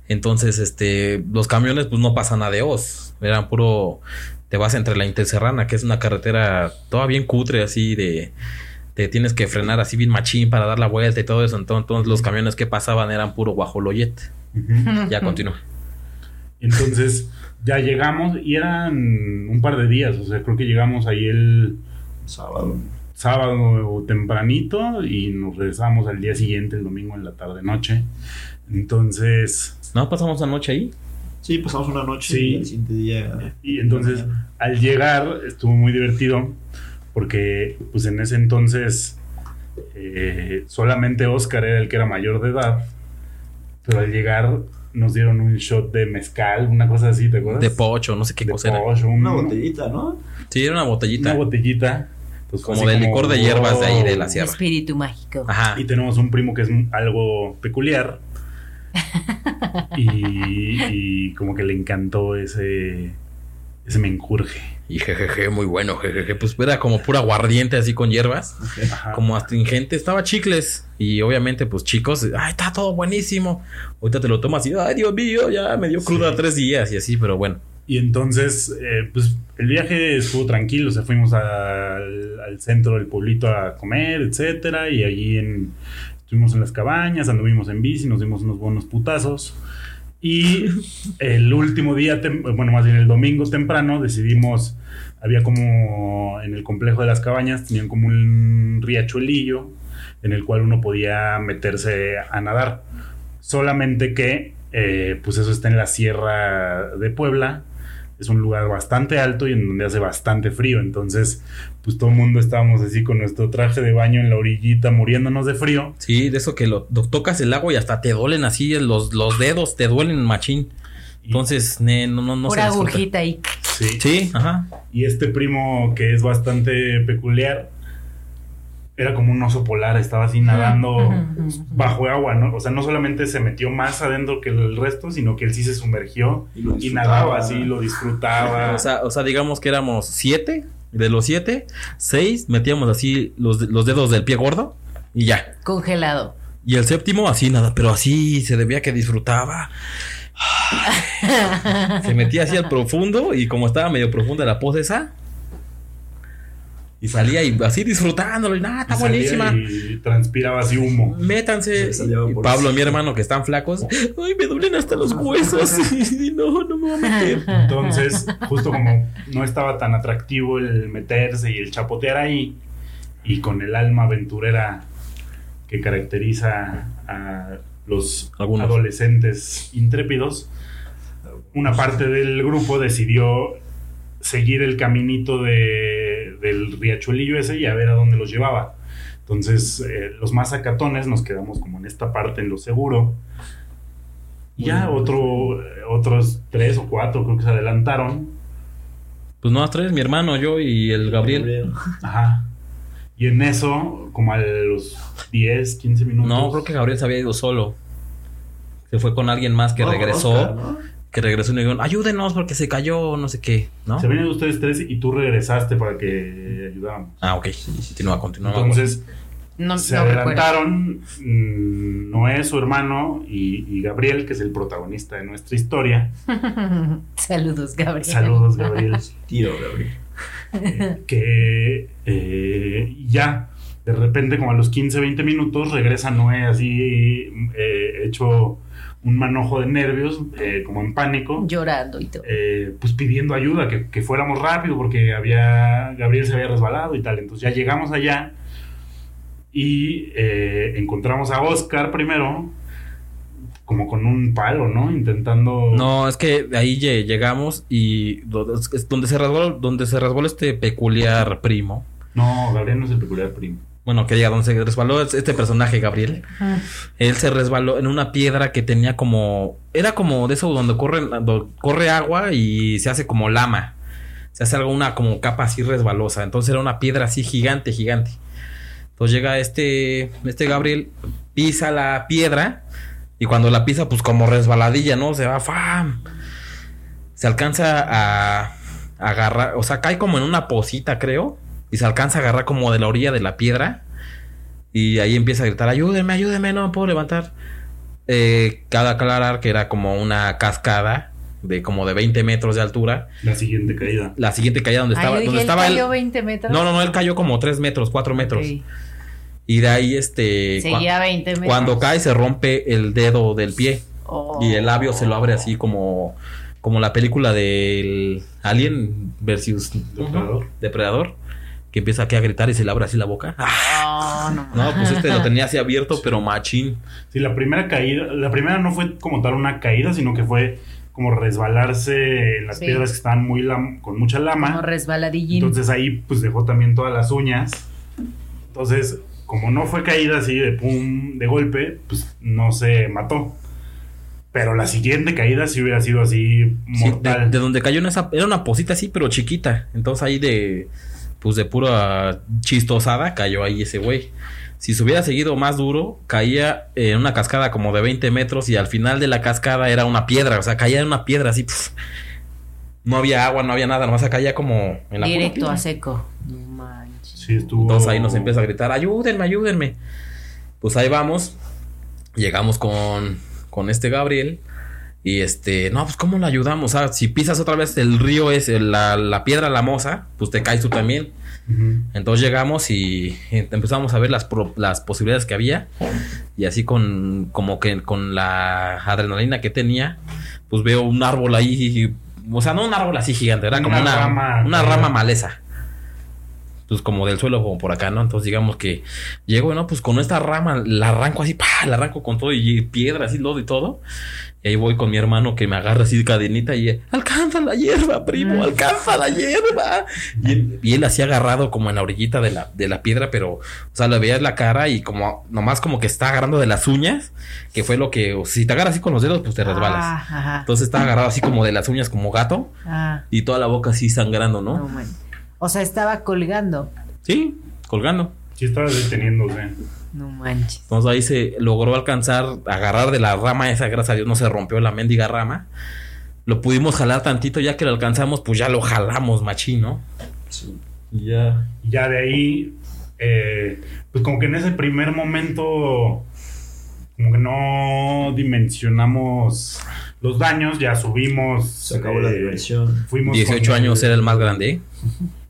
Entonces, este, los camiones pues no pasan a Dios, eran puro, te vas entre la Interserrana, que es una carretera toda bien cutre, así de, te tienes que frenar así bien machín para dar la vuelta y todo eso. Entonces, entonces los camiones que pasaban eran puro guajoloyet. Ujú. Ya continúa. <laughs> Entonces ya llegamos y eran un par de días, o sea, creo que llegamos ahí el Sábado. sábado tempranito y nos regresamos al día siguiente, el domingo en la tarde noche. Entonces, ¿No pasamos la noche ahí? Sí, pasamos una noche Sí. y el siguiente día. y entonces al llegar estuvo muy divertido porque pues en ese entonces eh, solamente Oscar era el que era mayor de edad, pero al llegar nos dieron un shot de mezcal, una cosa así, ¿te acuerdas? De pocho, no sé qué De cosa era. pollo, un- Una botellita, ¿no? Sí, era una botellita. una botellita. Pues como de licor de hierbas de ahí de la sierra. Espíritu mágico. Ajá. Y tenemos un primo que es algo peculiar. Y, y como que le encantó ese, ese menjurje. Y jejeje, muy bueno, jejeje. Pues era como pura aguardiente así con hierbas. Ajá. Como astringente. Estaba chicles. Y obviamente, pues chicos, ay, está todo buenísimo. Ahorita te lo tomas y, ay, Dios mío, ya me dio cruda Sí. tres días y así, pero bueno. Y entonces, eh, pues el viaje estuvo tranquilo. O sea, fuimos al, al centro del pueblito a comer, etcétera. Y allí en, estuvimos en las cabañas, anduvimos en bici, nos dimos unos buenos putazos. Y <laughs> el último día, bueno, más bien el domingo temprano, decidimos, había como en el complejo de las cabañas, tenían como un riachuelillo en el cual uno podía meterse a nadar. Solamente que, eh, pues eso está en la sierra de Puebla. Es un lugar bastante alto y en donde hace bastante frío. Entonces, pues todo el mundo estábamos así con nuestro traje de baño en la orillita, muriéndonos de frío. Sí, de eso que lo, lo tocas el agua y hasta te duelen así los, los dedos, te duelen machín. Y- Entonces, ne, no, no, no agujita ahí. sí. Sí, ajá. Y este primo que es bastante peculiar, era como un oso polar, estaba así nadando bajo agua, ¿no? O sea, no solamente se metió más adentro que el resto, sino que él sí se sumergió Y, nadaba así, lo disfrutaba. O sea, o sea, digamos que éramos siete. De los siete, seis metíamos así los, los dedos del pie gordo y ya. Congelado. Y el séptimo así nada, pero así se debía que disfrutaba. <laughs> Se metía así al profundo y como estaba medio profunda la pose esa. Y salía y así disfrutándolo. Y nada, está Y salía buenísima. Y transpiraba así humo. Métanse. Y Pablo, mi hermano, que están flacos. Ay, me duelen hasta los huesos. <laughs> Y no, no me voy a meter. Entonces, justo como no estaba tan atractivo el meterse y el chapotear ahí, y con el alma aventurera que caracteriza a los Algunos. adolescentes intrépidos, una parte del grupo decidió seguir el caminito de, del riachuelillo ese y a ver a dónde los llevaba. Entonces, eh, los más acatones nos quedamos como en esta parte, en lo seguro. Y ya otro, eh, otros tres o cuatro creo que se adelantaron. Pues no, tres, mi hermano, yo y el Gabriel. Ajá. Y en eso, como a los 10, 15 minutos. No, creo que Gabriel se había ido solo. Se fue con alguien más que No, regresó. Oscar, ¿no? Que regresó y me dijeron, ayúdenos porque se cayó, no sé qué, ¿no? Se venían ustedes tres y tú regresaste para que ayudáramos. Ah, ok. Continúa, continúa. Entonces, No, se no adelantaron mm, Noé, su hermano, y, y Gabriel, que es el protagonista de nuestra historia. <laughs> Saludos, Gabriel. Saludos, Gabriel. <laughs> Tío, Gabriel. Eh, que eh, ya, de repente, como a los 15, 20 minutos, regresa Noé así, eh, hecho un manojo de nervios, eh, como en pánico. Llorando y todo. eh, pues pidiendo ayuda, que, que fuéramos rápido porque había Gabriel se había resbalado y tal. Entonces ya llegamos allá y eh, encontramos a Oscar primero, como con un palo, ¿no? Intentando... No, es que ahí lle- llegamos y donde se resbaló, donde se resbaló este peculiar primo. No, Gabriel no es el peculiar primo. Bueno, que diga, donde se resbaló es este personaje, Gabriel. Ajá. Él se resbaló en una piedra que tenía como. Era como de eso donde corre, donde corre agua y se hace como lama. Se hace algo, una como capa así resbalosa. Entonces era una piedra así gigante, gigante. Entonces llega este, este Gabriel, pisa la piedra. Y cuando la pisa, pues como resbaladilla, ¿no? Se va, ¡fam! Se alcanza a, a agarrar, o sea, cae como en una posita, creo. Y se alcanza a agarrar como de la orilla de la piedra. Y ahí empieza a gritar, ayúdenme, ayúdenme, no me puedo levantar. Eh, cabe aclarar que era como una cascada de como de 20 metros de altura. La siguiente caída. La siguiente caída donde Ah, estaba, donde él estaba él. cayó 20 metros. No, no, no, él cayó como 3 metros, 4 metros. Y de ahí este... Seguía cua- 20 metros. cuando cae se rompe el dedo del pie. Oh. Y el labio se lo abre así como... Como la película del Alien versus Depredador. Depredador. Que empieza aquí a gritar y se le abre así la boca. Oh, no. No, pues este lo tenía así abierto, pero machín. Sí, la primera caída, la primera no fue como tal una caída, sino que fue como resbalarse en las Sí. piedras que estaban muy lam- con mucha lama. Como resbaladillín. Entonces ahí pues dejó también todas las uñas. Entonces, como no fue caída así de pum, de golpe, pues no se mató. Pero la siguiente caída sí hubiera sido así Sí, de, mortal. de donde cayó en esa... Era una posita así, pero chiquita. Entonces ahí de... Pues de pura chistosada cayó ahí ese güey. Si se hubiera seguido más duro, caía en una cascada como de 20 metros y al final de la cascada era una piedra. O sea, caía en una piedra así. pf. No había agua, no había nada. Nomás caía como en la Directo a seco. No manches. Sí, estuvo... Entonces ahí nos empieza a gritar, ayúdenme, ayúdenme. Pues ahí vamos. Llegamos con, con este Gabriel. Y este, no, pues ¿cómo lo ayudamos? Sea, si pisas otra vez el río es la, la piedra lamosa, pues te caes tú también. Entonces llegamos y empezamos a ver las, pro- las posibilidades que había. Y así con, como que con la adrenalina que tenía, pues veo un árbol ahí. O sea, no un árbol así gigante, era como Una una, rama una caída. rama maleza. Pues como del suelo como por acá, ¿no? Entonces digamos que llego, ¿no? Pues con esta rama la arranco así, pa, la arranco con todo y piedra, así, lodo y todo. Y ahí voy con mi hermano que me agarra así de cadenita y alcanza la hierba, primo, alcanza la hierba. Y él, y él así agarrado como en la orillita de la, de la piedra, pero, o sea, le veías la cara y como, nomás como que está agarrando de las uñas, que fue lo que, o si te agarras así con los dedos, pues te resbalas. Ah, ajá. Entonces está agarrado así como de las uñas, como gato, Ah, y toda la boca así sangrando, no. O sea, estaba colgando. Sí, colgando. Sí estaba deteniéndose. No manches. Entonces ahí se logró alcanzar, agarrar de la rama esa, gracias a Dios no se rompió la mendiga rama. Lo pudimos jalar tantito, ya que lo alcanzamos, pues ya lo jalamos, machín, ¿no? Sí. Y ya. Ya de ahí, eh, pues como que en ese primer momento, como que no dimensionamos los daños, ya subimos. Se acabó la eh, diversión. Fuimos 18 con años el- era el más grande. ¿eh?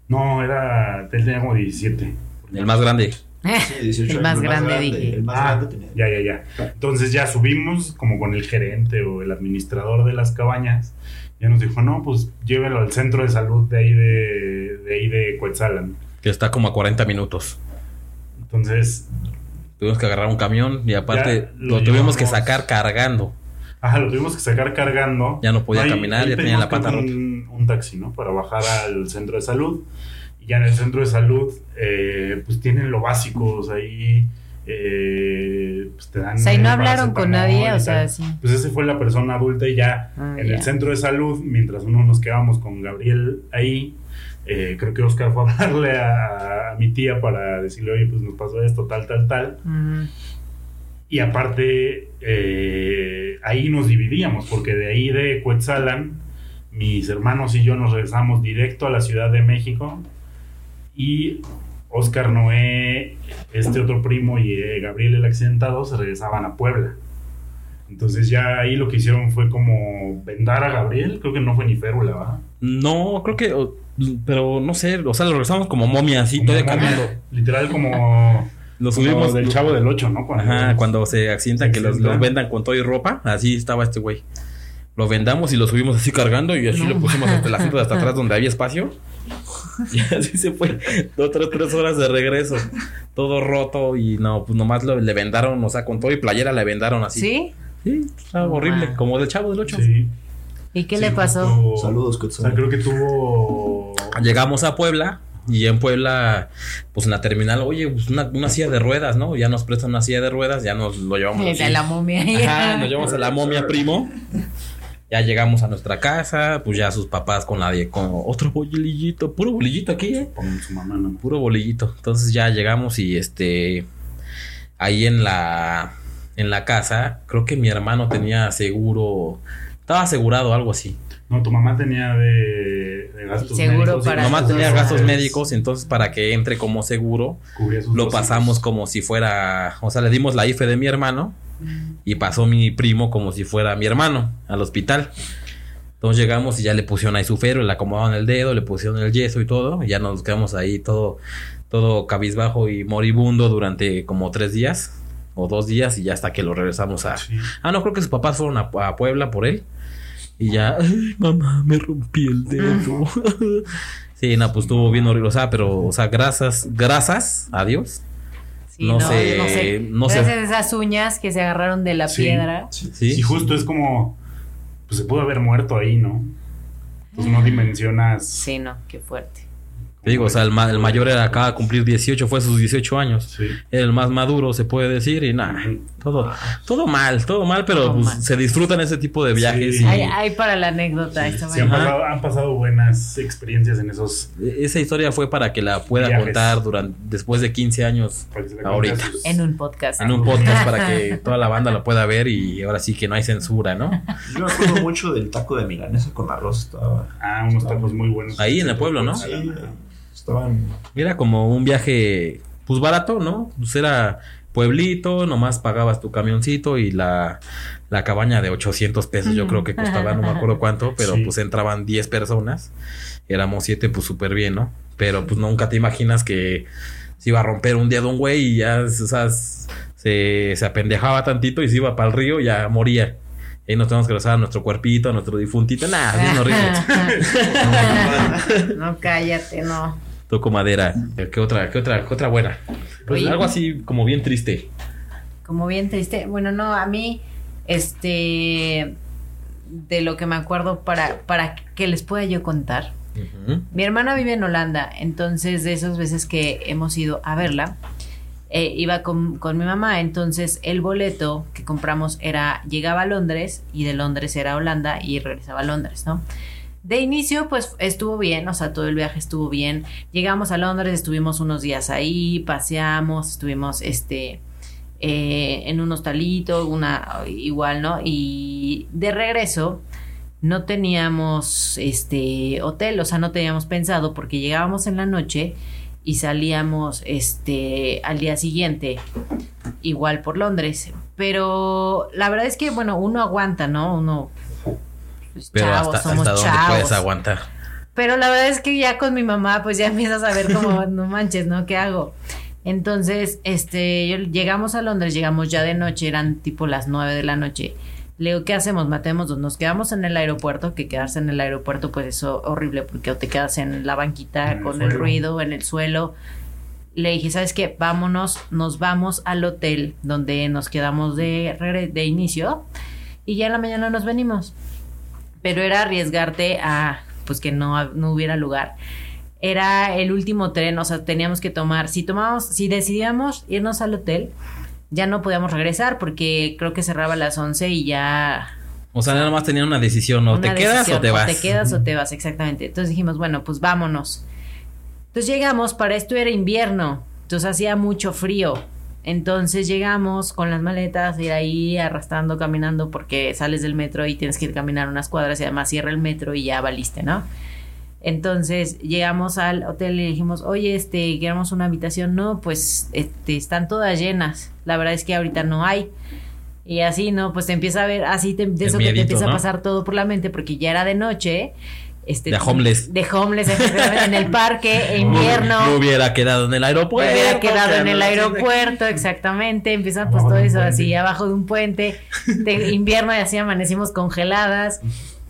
No, era. Él tenía como 17. El más grande. Sí, <laughs> 18 el más años, grande, dije. El más Ah, grande tenía. ya, ya, ya. Entonces ya subimos como con el gerente o el administrador de las cabañas. Ya nos dijo, no, pues llévelo al centro de salud de ahí de, de ahí de Coetzalan. Que está como a 40 minutos. Entonces, Tuvimos que agarrar un camión y aparte lo lo, tuvimos que sacar cargando. ajá, lo tuvimos que sacar cargando. Ya no podía Ahí- caminar, ahí ya tenía la pata que un, un taxi, ¿no? Para bajar al centro de salud. Y ya en el centro de salud, eh, pues tienen lo básico, o sea, ahí eh, pues te dan... O sea, y no hablaron con nadie, o sea, sí. Pues ese fue la persona adulta y ya Ah, en el centro de salud, mientras uno nos quedamos con Gabriel ahí, eh, creo que Oscar fue a hablarle a, a mi tía para decirle, oye, pues nos pasó esto, tal, tal, tal. Y aparte, eh, ahí nos dividíamos, porque de ahí de Cuetzalan, mis hermanos y yo nos regresamos directo a la Ciudad de México. Y Oscar Noé, este otro primo y eh, Gabriel el accidentado se regresaban a Puebla. Entonces ya ahí lo que hicieron fue como vendar a Gabriel, creo que no fue ni férula, ¿va? No, creo que. o- Pero no sé, o sea, lo regresamos como momia así, Como todavía momia, caminando. Literal como, <laughs> Lo como subimos. del chavo del 8, ¿no? Ajá, cuando se accidentan que los, los vendan con todo y ropa, así estaba este güey. Lo vendamos y lo subimos así cargando y así No lo pusimos hasta el asiento de hasta atrás donde había espacio. <laughs> Y así se fue. Dos, tres, tres horas de regreso. Todo roto y no, pues nomás lo- le vendaron, o sea, con todo y playera le vendaron así. ¿Sí? Sí, estaba horrible, Ah. como del chavo del 8. Sí. ¿Y qué Sí, le pasó? justo- Saludos, O sea, creo que tuvo. Llegamos a Puebla y en Puebla, pues en la terminal, oye, pues una, una silla de ruedas, ¿no? Ya nos prestan una silla de ruedas, ya nos lo llevamos. Así. De la momia. Ajá, nos llevamos a la momia primo. Ya llegamos a nuestra casa, pues ya sus papás con la de, con otro bolillito, puro bolillito aquí, ¿eh? Con su mamá, ¿no? Puro bolillito. Entonces ya llegamos y este, ahí en la, en la casa, creo que mi hermano tenía seguro, estaba asegurado, algo así. No, tu mamá tenía de, de gastos Seguro médicos. para Mi mamá tenía gastos médicos, entonces para que entre como seguro, lo pasamos hijos. como si fuera, o sea, le dimos la IFE de mi hermano y pasó mi primo como si fuera mi hermano al hospital. Entonces llegamos y ya le pusieron ahí su fero, le acomodaron el dedo, le pusieron el yeso y todo, y ya nos quedamos ahí todo, todo cabizbajo y moribundo durante como tres días o dos días y ya hasta que lo regresamos a... Sí. Ah, no, creo que sus papás fueron a, a Puebla por él. Y ya, ay, mamá, me rompí el dedo. <laughs> sí, no, pues estuvo bien horrible. O sea, pero, o sea, grasas, grasas, adiós. Sí, No sé, no sé. Gracias a esas uñas que se agarraron de la Sí. piedra. Sí. Sí. Y justo es como. Pues se pudo haber muerto ahí, ¿no? Pues no dimensionas. Sí, no, qué fuerte. Te digo, o sea, el, ma- el mayor era acaba de cumplir 18, fue a sus 18 años. El más maduro, se puede decir, y nada, todo, todo mal, todo mal, pero Todo pues, mal. se disfrutan ese tipo de viajes. Sí. y Hay, hay para la anécdota. está Sí, han, pasado, han pasado buenas experiencias en esos. esa historia fue para que la pueda Viajes. contar durante, después de 15 años Ahorita. sus- En un podcast. en un podcast para que <laughs> toda la banda lo pueda ver y ahora sí que no hay censura, ¿no? Yo me acuerdo mucho del taco de milanesa con arroz. Estaba. Ah, unos tacos muy buenos. Ahí en el pueblo, ¿no? Sí, estaban. Era como un viaje, pues barato, ¿no? Pues era pueblito, nomás pagabas tu camioncito y la, la cabaña de 800 pesos, yo creo que costaba, no me acuerdo cuánto, pero Sí. pues entraban 10 personas, éramos 7, pues súper bien, ¿no? Pero pues nunca te imaginas que se iba a romper un dedo un güey y ya, o sea, se, se apendejaba tantito y se iba para el río y ya moría. Y ahí nos tenemos que rezar a nuestro cuerpito, a nuestro difuntito, nada, bien horrible. <laughs> <laughs> no, cállate, no. Toco madera. ¿Qué otra, qué otra, qué otra buena? Pues Oye. algo así como bien triste. Como bien triste. Bueno, no, a mí, este, de lo que me acuerdo para, para que les pueda yo contar. Mi hermana vive en Holanda, entonces de esas veces que hemos ido a verla, eh, iba con, con mi mamá, entonces el boleto que compramos era, llegaba a Londres y de Londres era a Holanda y regresaba a Londres, ¿no? De inicio, pues estuvo bien, o sea, todo el viaje estuvo bien. Llegamos a Londres, estuvimos unos días ahí, paseamos, estuvimos, este, eh, en un hostalito, una, igual, ¿no? Y de regreso, no teníamos este hotel, o sea, no teníamos pensado porque llegábamos en la noche y salíamos este al día siguiente igual por Londres, pero la verdad es que bueno, uno aguanta, ¿no? Uno pues, Pero chavos, hasta, somos hasta dónde chavos. puedes aguantar. Pero la verdad es que ya con mi mamá, pues ya <laughs> empiezas a ver como, no manches, ¿no? ¿Qué hago? Entonces, este, yo- llegamos a Londres, llegamos ya de noche, eran tipo las nueve de la noche. Le digo, ¿qué hacemos? Matemos, nos quedamos en el aeropuerto, que quedarse en el aeropuerto, pues eso horrible, porque o te quedas en la banquita En el con el suelo. ruido, en el suelo. Le dije, ¿sabes qué? Vámonos, nos vamos al hotel donde nos quedamos de, de inicio y ya en la mañana nos venimos. Pero era arriesgarte a, pues que no, no hubiera lugar. Era el último tren, o sea, teníamos que tomar, si tomábamos, si decidíamos irnos al hotel, ya no podíamos regresar porque creo que cerraba a las 11 y ya O sea, nada más tenían una decisión, o una te quedas o te vas. te quedas o te vas, exactamente. Entonces dijimos, bueno, pues vámonos. Entonces llegamos, para esto era invierno, entonces hacía mucho frío. Entonces llegamos con las maletas, ir ahí arrastrando, caminando, porque sales del metro y tienes que caminar unas cuadras y además cierra el metro y ya valiste, ¿no? Entonces llegamos al hotel y dijimos, oye, este, queremos una habitación. No, pues este, están todas llenas. La verdad es que ahorita no hay. Y así, ¿no? Pues te empieza a ver, así te, de El eso que te empieza ¿no? a pasar todo por la mente, porque ya era de noche. Este, De homeless. De homeless, efectivamente, en el parque, <laughs> invierno. Me hubiera quedado en el aeropuerto. hubiera quedado en el no- aeropuerto, exactamente. Empiezan pues todo eso así, abajo de un puente, de <laughs> invierno y así amanecimos congeladas.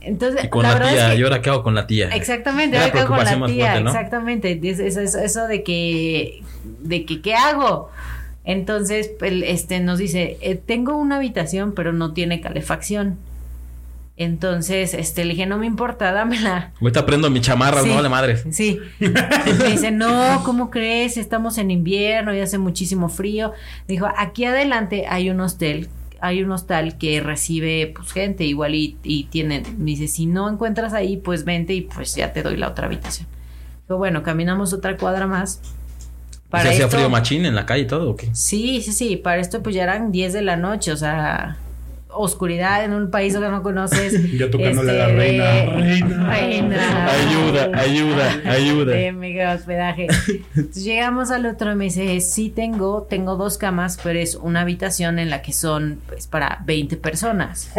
Entonces, Y con la la, tía, es que- ¿y ahora qué hago con la tía? Exactamente, me quedo con la tía, fuerte, ¿no? exactamente. Eso, eso, eso- eso de que, de que, ¿qué hago? Entonces, este, nos dice, eh, tengo una habitación, pero no tiene calefacción. Entonces, este, le dije, no me importa, dámela. Ahorita prendo mi chamarra, Sí. no vale madre. Sí. Me dice, no, ¿cómo crees? Estamos en invierno y hace muchísimo frío. Dijo, aquí adelante hay un hostel, hay un hostal que recibe pues gente igual y, y tienen. Me dice, si no encuentras ahí, pues vente y pues ya te doy la otra habitación. Dijo, bueno, caminamos otra cuadra más. ¿Se hacía frío machín en la calle y todo o qué? Sí, sí, sí. Para esto pues ya eran 10 de la noche, o sea, oscuridad en un país que no conoces. <laughs> Ya tocándole a la Este, reina. Reina. Reina. Ayuda, ayuda, ayuda. De mega hospedaje. Entonces llegamos al otro y me dice, sí tengo, tengo dos camas, pero es una habitación en la que son pues para 20 personas.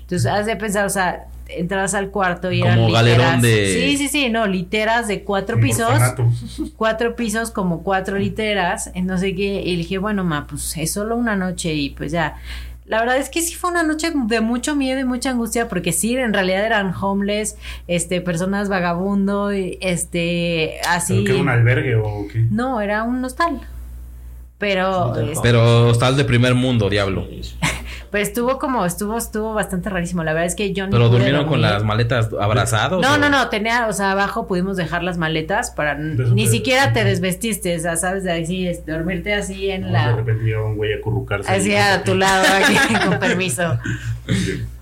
Entonces has de pensar, o sea, entras al cuarto y eran Como galerón literas. de- Sí, sí, sí, no, literas de cuatro pisos cuatro pisos como cuatro literas, en no sé qué, y le dije, bueno, ma, pues es solo una noche y pues ya. La verdad es que sí fue una noche de mucho miedo y mucha angustia, porque sí, en realidad eran homeless, este, personas vagabundo, y, este, así. ¿Pero que era un albergue o qué? No, era un hostal. Pero, este, Pero estás de primer mundo, diablo. Pero estuvo como, estuvo, estuvo bastante rarísimo. La verdad es que yo no Pero durmieron con las maletas abrazados. No, o- no, no, tenía, o sea, abajo pudimos dejar las maletas para ni siquiera te desvestiste, o sea, sabes, de así, es, dormirte así en De la repente llega un güey a currucarse. así a tu lado <laughs> aquí con permiso.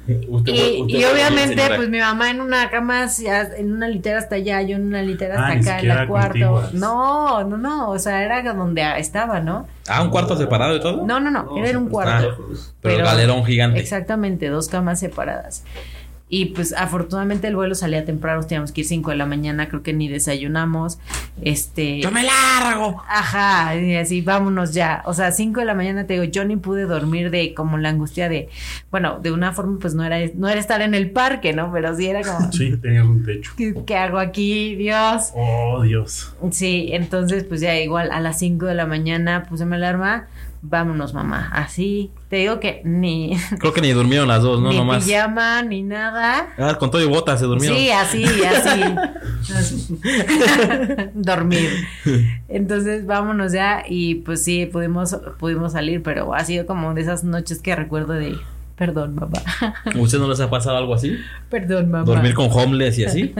<laughs> Usted Y, usted y obviamente, pues mi mamá en una cama, en una litera hasta allá, yo en una litera hasta Ah, ni acá en la cuarto. contiguas. No, no, no, o sea, era donde estaba, ¿no? Ah, un cuarto separado y todo. No, no, no, era en un cuarto. pero, pero- galerón gigante. Exactamente, dos camas separadas. Y pues afortunadamente el vuelo salía temprano, teníamos que ir 5 de la mañana, creo que ni desayunamos. Este. ¡Yo me largo! Ajá, y así, vámonos ya. O sea, 5 de la mañana te digo, yo ni pude dormir de como la angustia de, bueno, de una forma pues no era, no era estar en el parque, ¿no? Pero sí era como, Sí, tenías un techo. ¿qué, qué hago aquí? Dios. Oh, Dios. Sí, entonces pues ya igual a las 5 de la mañana puse mi alarma, vámonos mamá. Así, te digo que ni, <laughs> Creo que ni durmieron las dos, ¿no? ni Nomás. pijama, ni nada. Ah, con todo y botas se durmieron. Sí, así, así. Así. <laughs> Dormir. Entonces, vámonos ya. Y pues sí, pudimos, pudimos salir, pero ha sido como de esas noches que recuerdo de perdón, mamá. ¿A <laughs> ¿Usted no les ha pasado algo así? Perdón, mamá. Dormir con homeless y así.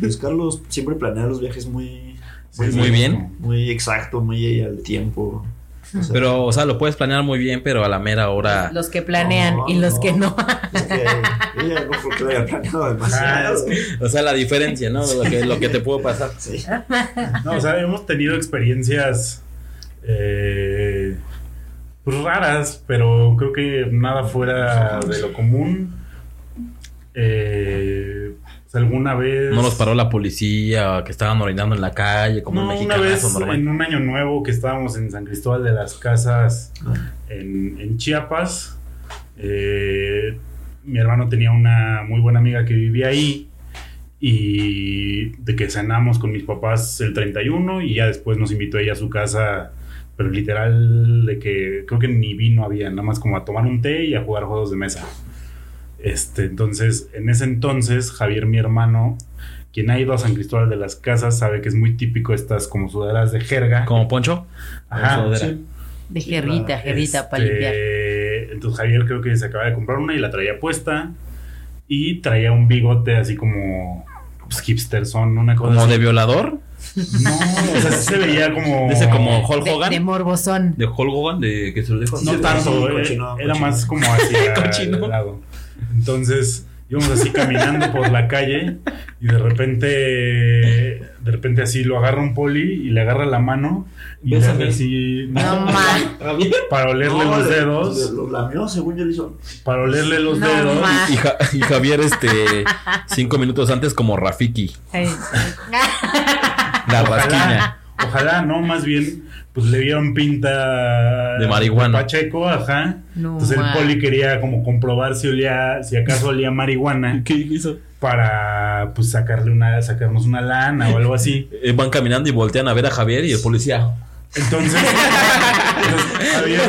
Pues Carlos siempre planea los viajes muy, Muy sí, bien. muy exacto, muy al tiempo. O sea, Pero, o sea, lo puedes planear muy bien, pero a la mera hora. Los que planean y los que no. es que ella no creo que lo haya planeado demasiado. Ah, O sea, la diferencia, ¿no? Lo que, lo que te pudo pasar. Sí. No, o sea, hemos tenido experiencias eh, pues, raras, pero creo que nada fuera de lo común. Eh, alguna vez. No nos paró la policía, que estaban orinando en la calle, como No, en una vez normal. en un año nuevo que estábamos en San Cristóbal de las Casas en, en Chiapas. eh, mi hermano tenía una muy buena amiga que vivía ahí y de que cenamos con mis papás el 31 y ya después nos invitó ella a su casa, pero literal de que creo que ni vino había, nada más como a tomar un té y a jugar juegos de mesa. Este, entonces, en ese entonces, Javier, mi hermano, quien ha ido a San Cristóbal de las Casas, sabe que es muy típico estas como sudaderas de jerga. Como Poncho. Ajá, Sudadera. sí. De jerrita, jerrita para Este, limpiar. Entonces Javier creo que se acaba de comprar una y la traía puesta. Y traía un bigote así como pues, hipster son, una cosa Como así. de violador. No, o sea, sí se veía como. <laughs> De ese como Hulk De, Hogan. de De, morbosón. Hulk Hogan, de que se lo dejo. No Sí, tanto, sí, eh, cochino, era cochino. más como <laughs> hacia Cochino. el lado. Entonces íbamos así caminando por la calle y de repente, de repente así lo agarra un poli y le agarra la mano y le hace así No para olerle No, los dedos, Los lamió, según yo le hizo. para olerle los No, dedos. Y, Ja- y Javier, este, cinco minutos antes como Rafiki. La rasquiña. Ojalá, ojalá, no, más bien, pues le dieron pinta De marihuana. Pacheco, ajá. No, Entonces el poli quería como comprobar si olía, si acaso olía marihuana <laughs> ¿Qué hizo? para pues sacarle una, sacarnos una lana o algo así. Eh, van caminando y voltean a ver a Javier y el policía. Entonces, entonces, <laughs> Javier,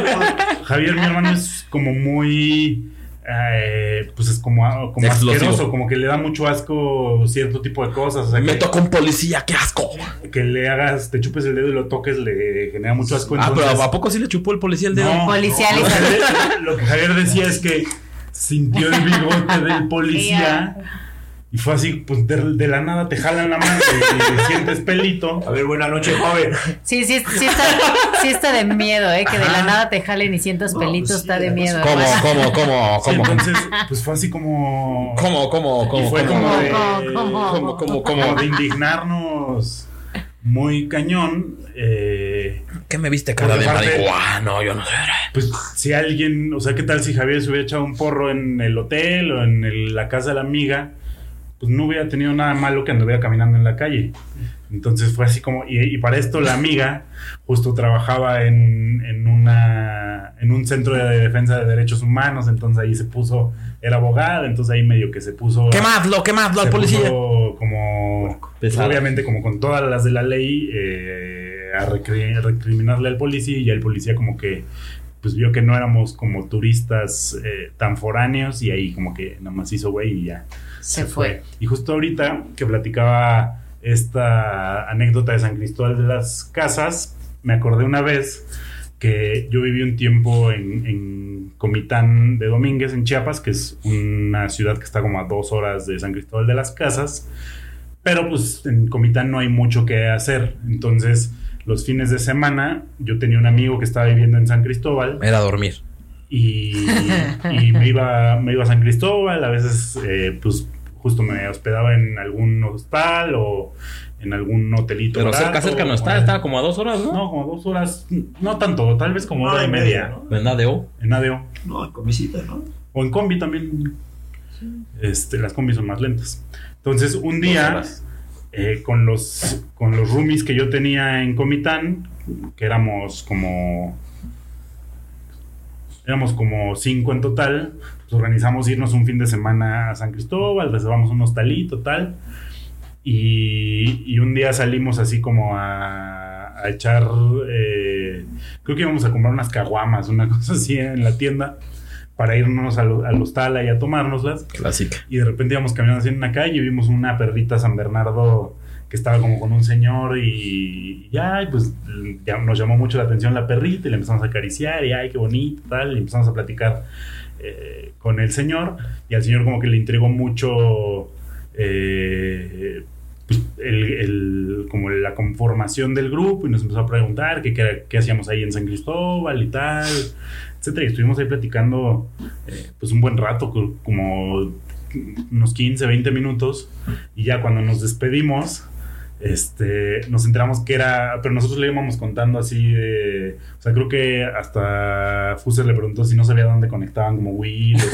Javier, mi hermano, es como muy. Eh, pues es como, como Explosivo. asqueroso, como que le da mucho asco cierto tipo de cosas. O sea, Me tocó un policía, qué asco. que le hagas, te chupes el dedo y lo toques, le genera mucho asco. Ah, pero entonces- ¿a poco sí le chupó el policía el dedo? No, lo, que Javier, lo que Javier decía es que sintió el bigote del policía <laughs> y fue así, pues de, de la nada te jalan la mano y, <laughs> sientes pelito. A ver, buena noche, joven. Sí, sí, sí está, sí está de miedo, ¿eh? Que de la nada te jalen y sientas No, pelitos, pues está de miedo. ¿Cómo, cómo, cómo, <laughs> cómo? entonces, pues fue así como. ¿Cómo, cómo, y cómo, fue cómo? como ¿Cómo, de, cómo, cómo? ¿Cómo, cómo, como cómo? de indignarnos muy cañón. eh, ¿Qué me viste cara de marihuana? Yo no sé. pues si alguien, o sea, ¿qué tal si Javier se hubiera echado un porro en el hotel o en el- la casa de la amiga? Pues no hubiera tenido nada malo que anduviera caminando en la calle. Entonces fue así como, y, y para esto la amiga justo trabajaba en, en una en un centro de defensa de derechos humanos, entonces ahí se puso, era abogada, entonces ahí medio que se puso Quemadlo, quemadlo al se policía. puso como pues, obviamente como con todas las de la ley eh, a recri- recriminarle al policía y el policía como que pues vio que no éramos como turistas eh, tan foráneos y ahí como que nada más hizo güey y ya Se fue. y justo ahorita que platicaba esta anécdota de San Cristóbal de las Casas me acordé una vez que yo viví un tiempo en, en Comitán de Domínguez, en Chiapas, que es una ciudad que está como a dos horas de San Cristóbal de las Casas. Pero pues en Comitán no hay mucho que hacer. Entonces, los fines de semana, yo tenía un amigo que estaba viviendo en San Cristóbal Era dormir. Y, y me, iba, me iba a San Cristóbal. A veces, eh, pues justo me hospedaba en algún hostal o en algún hotelito. Pero cerca, cerca no está, estaba como a dos horas, ¿no? No, como dos horas. No tanto, tal vez como Una hora y media. media, ¿no? ¿Verdad, Deo? En ADO. No, con visita, ¿no? O en combi también. Este, las combis son más lentas. Entonces, un día, eh, con los con los roomies que yo tenía en Comitán, que éramos como. Éramos como cinco en total. Pues organizamos irnos un fin de semana a San Cristóbal, reservamos un hostalito, tal. Y, y un día salimos así como a, a echar. eh, creo que íbamos a comprar unas caguamas, una <laughs> cosa así en la tienda, para irnos al, al hostal ahí a tomárnoslas. Clásica. Y de repente íbamos caminando así en una calle y vimos una perrita San Bernardo que estaba como con un señor y y pues ya nos llamó mucho la atención la perrita y le empezamos a acariciar y ay, qué bonito, tal, y empezamos a platicar eh, con el señor y al señor como que le intrigó mucho eh, pues, el, el- como la conformación del grupo y nos empezó a preguntar qué, qué, qué hacíamos ahí en San Cristóbal y tal, etcétera. Y estuvimos ahí platicando eh, pues un buen rato, co- como unos 15, 20 minutos. Y ya cuando nos despedimos, este, nos enteramos que era, pero nosotros le íbamos contando así de, o sea, creo que hasta Fuser le preguntó si no sabía dónde conectaban como Wii, o así,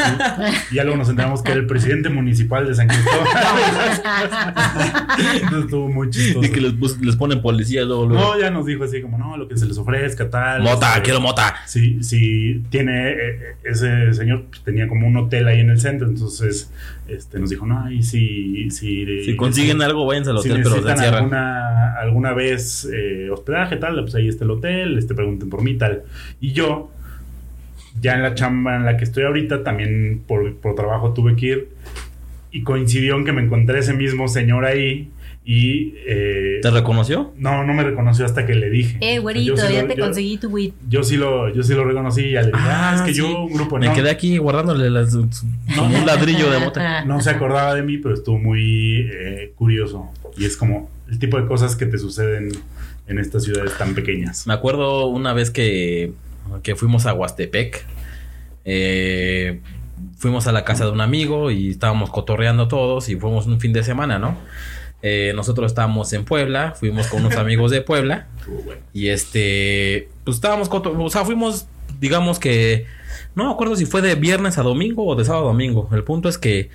y ya luego nos enteramos que era el presidente municipal de San Cristóbal. <laughs> Entonces estuvo muy chistoso. Y que les, ponen policía luego, luego. No, ya nos dijo así como, no, lo que se les ofrezca, tal. Mota, Este, quiero mota. Sí, sí, tiene, eh, ese señor pues, tenía como un hotel ahí en el centro, entonces este, nos dijo, no, y si, si, Si consiguen algo, váyanse al si hotel, pero se necesitan encierran. alguna, alguna vez eh, hospedaje, tal, pues ahí está el hotel, este, pregunten por mí, tal. Y yo, ya en la chamba en la que estoy ahorita, también por, por trabajo tuve que ir y coincidió en que me encontré ese mismo señor ahí y... eh, ¿Te reconoció? no, no me reconoció hasta que le dije. Eh, Yo güerito, sí ya lo- te yo- conseguí tu weed. yo sí lo, yo sí lo reconocí y ya le dije, ah, es que sí. yo, un grupo Me no, quedé aquí guardándole las, como un ladrillo de mota. <laughs> no se acordaba de mí, pero estuvo muy eh, curioso. Y es como el tipo de cosas que te suceden en estas ciudades tan pequeñas. Me acuerdo una vez que, que fuimos a Huastepec. eh, fuimos a la casa de un amigo y estábamos cotorreando todos y fuimos un fin de semana, ¿no? Eh, nosotros estábamos en Puebla, fuimos con unos amigos de Puebla y este, pues estábamos, o sea, fuimos, digamos que, no me acuerdo si fue de viernes a domingo o de sábado a domingo. El punto es que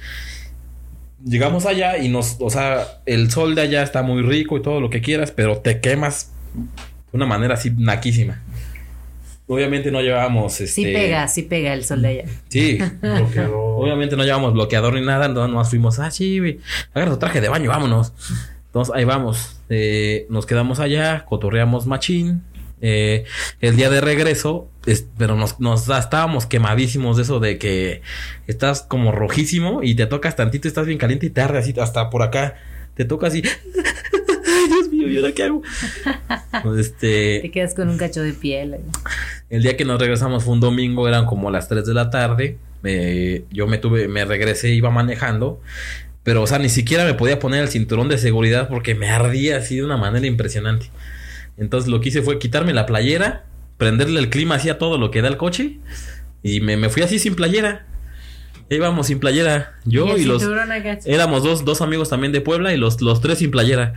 llegamos allá y nos, o sea, el sol de allá está muy rico y todo lo que quieras, pero te quemas de una manera así naquísima. Obviamente no llevábamos este. Sí pega, sí pega el sol de allá. Sí. <laughs> Obviamente no llevamos bloqueador ni nada, no nos fuimos, ah, sí, güey, agarra tu traje de baño, vámonos. Entonces ahí vamos, Eh, nos quedamos allá, cotorreamos machín. Eh, el día de regreso, es- pero nos, nos estábamos quemadísimos de eso de que estás como rojísimo y te tocas tantito, estás bien caliente y te arde así hasta por acá. Te toca así. <laughs> Ay, Dios mío, ¿y ahora qué hago? <laughs> Este, Te quedas con un cacho de piel. El día que nos regresamos fue un domingo, eran como las 3 de la tarde. eh, yo me tuve, me regresé, iba manejando. Pero, o sea, ni siquiera me podía poner el cinturón de seguridad porque me ardía así de una manera impresionante. Entonces lo que hice fue quitarme la playera, prenderle el clima así a todo lo que da el coche. Y me, me fui así sin playera. Íbamos sin playera. Yo el y, los. Éramos dos, dos amigos también de Puebla y los, los tres sin playera.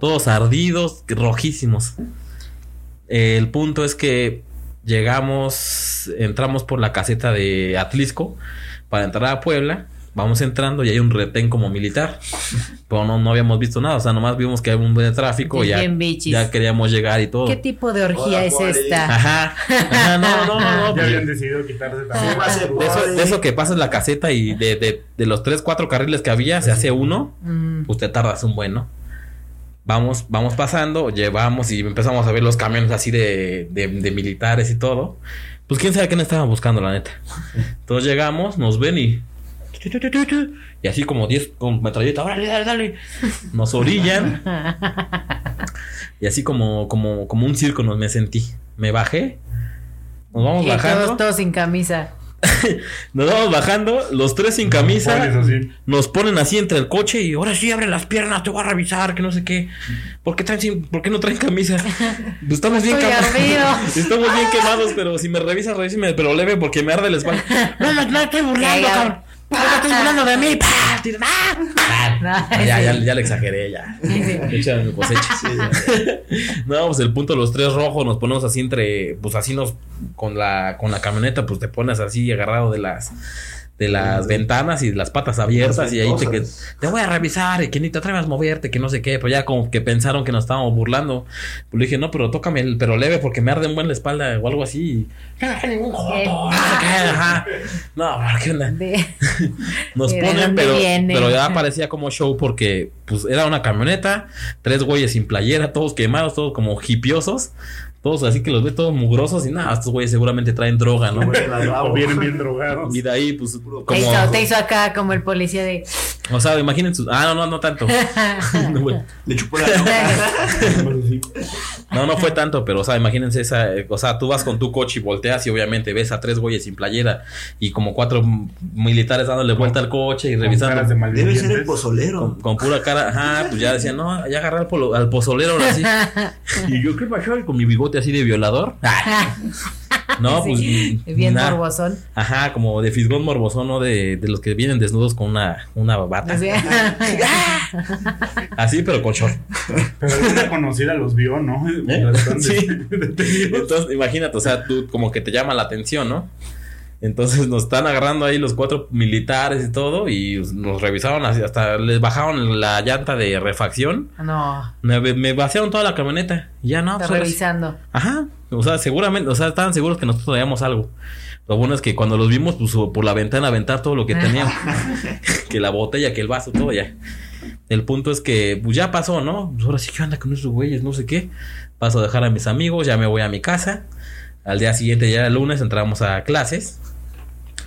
Todos ardidos, rojísimos. El punto es que llegamos, entramos por la caseta de Atlisco para entrar a Puebla. Vamos entrando y hay un retén como militar. <laughs> Pero no, no habíamos visto nada. O sea, nomás vimos que había un buen tráfico. y Ya, queríamos llegar y todo. ¿Qué tipo de orgía Hola, es esta? Ajá. Ajá, no, no, no, no. Ya pues- habían decidido quitarse también. De eso, de eso que pasas la caseta y de, de, de los tres, cuatro carriles que había, se hace uno. Mm. pues te tardas un buen, ¿no? Vamos, vamos pasando, llevamos y empezamos a ver los camiones así de, de, de militares y todo. Pues quién sabe qué nos estaban buscando, la neta. Entonces llegamos, nos ven y. Y así como 10 con metralleta, órale, dale, dale. Nos orillan. Y así como, como, como un circo nos me sentí. Me bajé. Nos vamos Y bajando. todos, todos sin camisa. <laughs> Nos vamos bajando, los tres sin camisa. Nos ponen así entre el coche y ahora sí abre las piernas, te voy a revisar, que no sé qué. ¿Por qué, traen sin- por qué no traen camisa? <laughs> Pues estamos bien quemados. <laughs> Estamos bien quemados, pero si me revisas, revísame, pero leve porque me arde la espalda. No, no, no estoy burlando, cabrón. Estoy de <laughs> ya, ya, ya le exageré, ya. Mi cosecha. <laughs> No, pues el punto, los tres rojos, nos ponemos así entre, pues así nos, con la, con la camioneta, pues te pones así agarrado de las, de las ventanas y las patas abiertas y ahí te, que, te voy a revisar y que ni te atrevas a moverte, que no sé qué, pero ya como que pensaron que nos estábamos burlando. Pues le dije, no, pero tócame el, pero leve porque me arde un buen la espalda o algo así. No, ningún joto, <laughs> no qué, ajá. No, ¿qué onda? De- <laughs> Nos ¿De ponen, pero, viene? pero ya parecía como show porque pues era una camioneta, tres güeyes sin playera, todos quemados, todos como hipiosos, todos así que los ve todos mugrosos y nada, estos güeyes seguramente traen droga, ¿no? <laughs> O vienen bien drogados. Y de ahí, pues, Te como, hizo, te hizo acá como el policía de. o sea, imaginen sus, ah, no, no, no tanto. <laughs> Le chupó la. No, no fue tanto, pero, o sea, imagínense esa, o sea, tú vas con tu coche y volteas y obviamente ves a tres güeyes sin playera y como cuatro militares dándole vuelta al coche y revisando. de Debe ser el pozolero. Con, con pura cara, ajá, pues ya decían, no, ya agarré al, polo- al pozolero ahora sí. <laughs> Y yo, ¿qué pasó? Y con mi bigote así de violador. <laughs> No, Sí, pues. Bien na- morbosón. Ajá, como de fisgón morbosón, ¿no? De, de los que vienen desnudos con una, una bata. Así. <laughs> Así, pero con short. Pero una conocida los vio, ¿no? ¿Eh? Sí. Entonces, imagínate, o sea, tú como que te llama la atención, ¿no? Entonces nos están agarrando ahí los cuatro militares y todo y nos revisaron así, hasta les bajaron la llanta de refacción. No, Me, me vaciaron toda la camioneta. Ya no, está pues, revisando. Ajá. O sea, seguramente, o sea, estaban seguros que nosotros traíamos algo. Lo bueno es que cuando los vimos, pues por la ventana aventar todo lo que teníamos. <laughs> que la botella, que el vaso, todo ya. El punto es que, pues ya pasó, ¿no? Pues ahora sí que anda con esos güeyes, no sé qué. Paso a dejar a mis amigos, ya me voy a mi casa. Al día siguiente, ya era lunes, entramos a clases.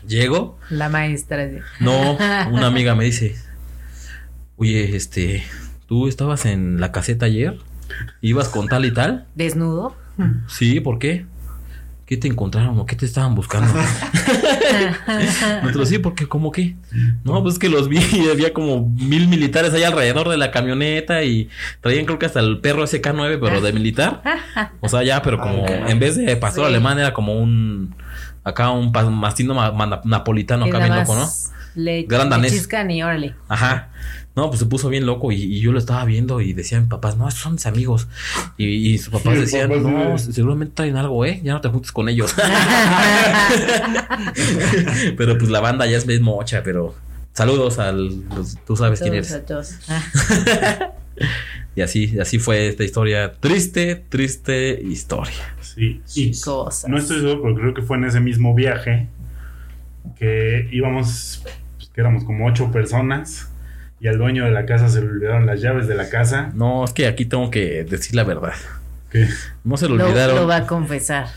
Llego. La maestra. No, <laughs> una amiga me dice, oye, este, ¿tú estabas en la caseta ayer? ¿Ibas con tal y tal? Desnudo. Sí, ¿por qué? ¿Qué te encontraron o qué te estaban buscando? <laughs> Nosotros sí, porque ¿cómo qué? No, pues es que los vi y <laughs> había como mil militares ahí alrededor de la camioneta y traían creo que hasta el perro SK9, pero de militar. O sea, ya, pero como Ah, en vez de pastor Sí. alemán era como un... Acá un mastino ma- ma- napolitano acá bien loco, ¿no? Le, Gran le danés. chiscan y órale. Ajá. No, pues se puso bien loco y, y yo lo estaba viendo y decían mis papás, no, esos son mis amigos. Y, y sus papás Sí, decían, papás, no, sí. seguramente traen algo, ¿eh? Ya no te juntes con ellos. <laughs> pero pues la banda ya es bien mocha, pero saludos al, los- tú sabes quién eres. a todos. Ah, <laughs> Y así, así fue esta historia. Triste, triste historia. Sí. Y Cosas. no estoy seguro, pero creo que fue en ese mismo viaje que íbamos, pues, que éramos como ocho personas y al dueño de la casa se le olvidaron las llaves de la casa. No, es que aquí tengo que decir la verdad. Que No se lo olvidaron. lo va a confesar.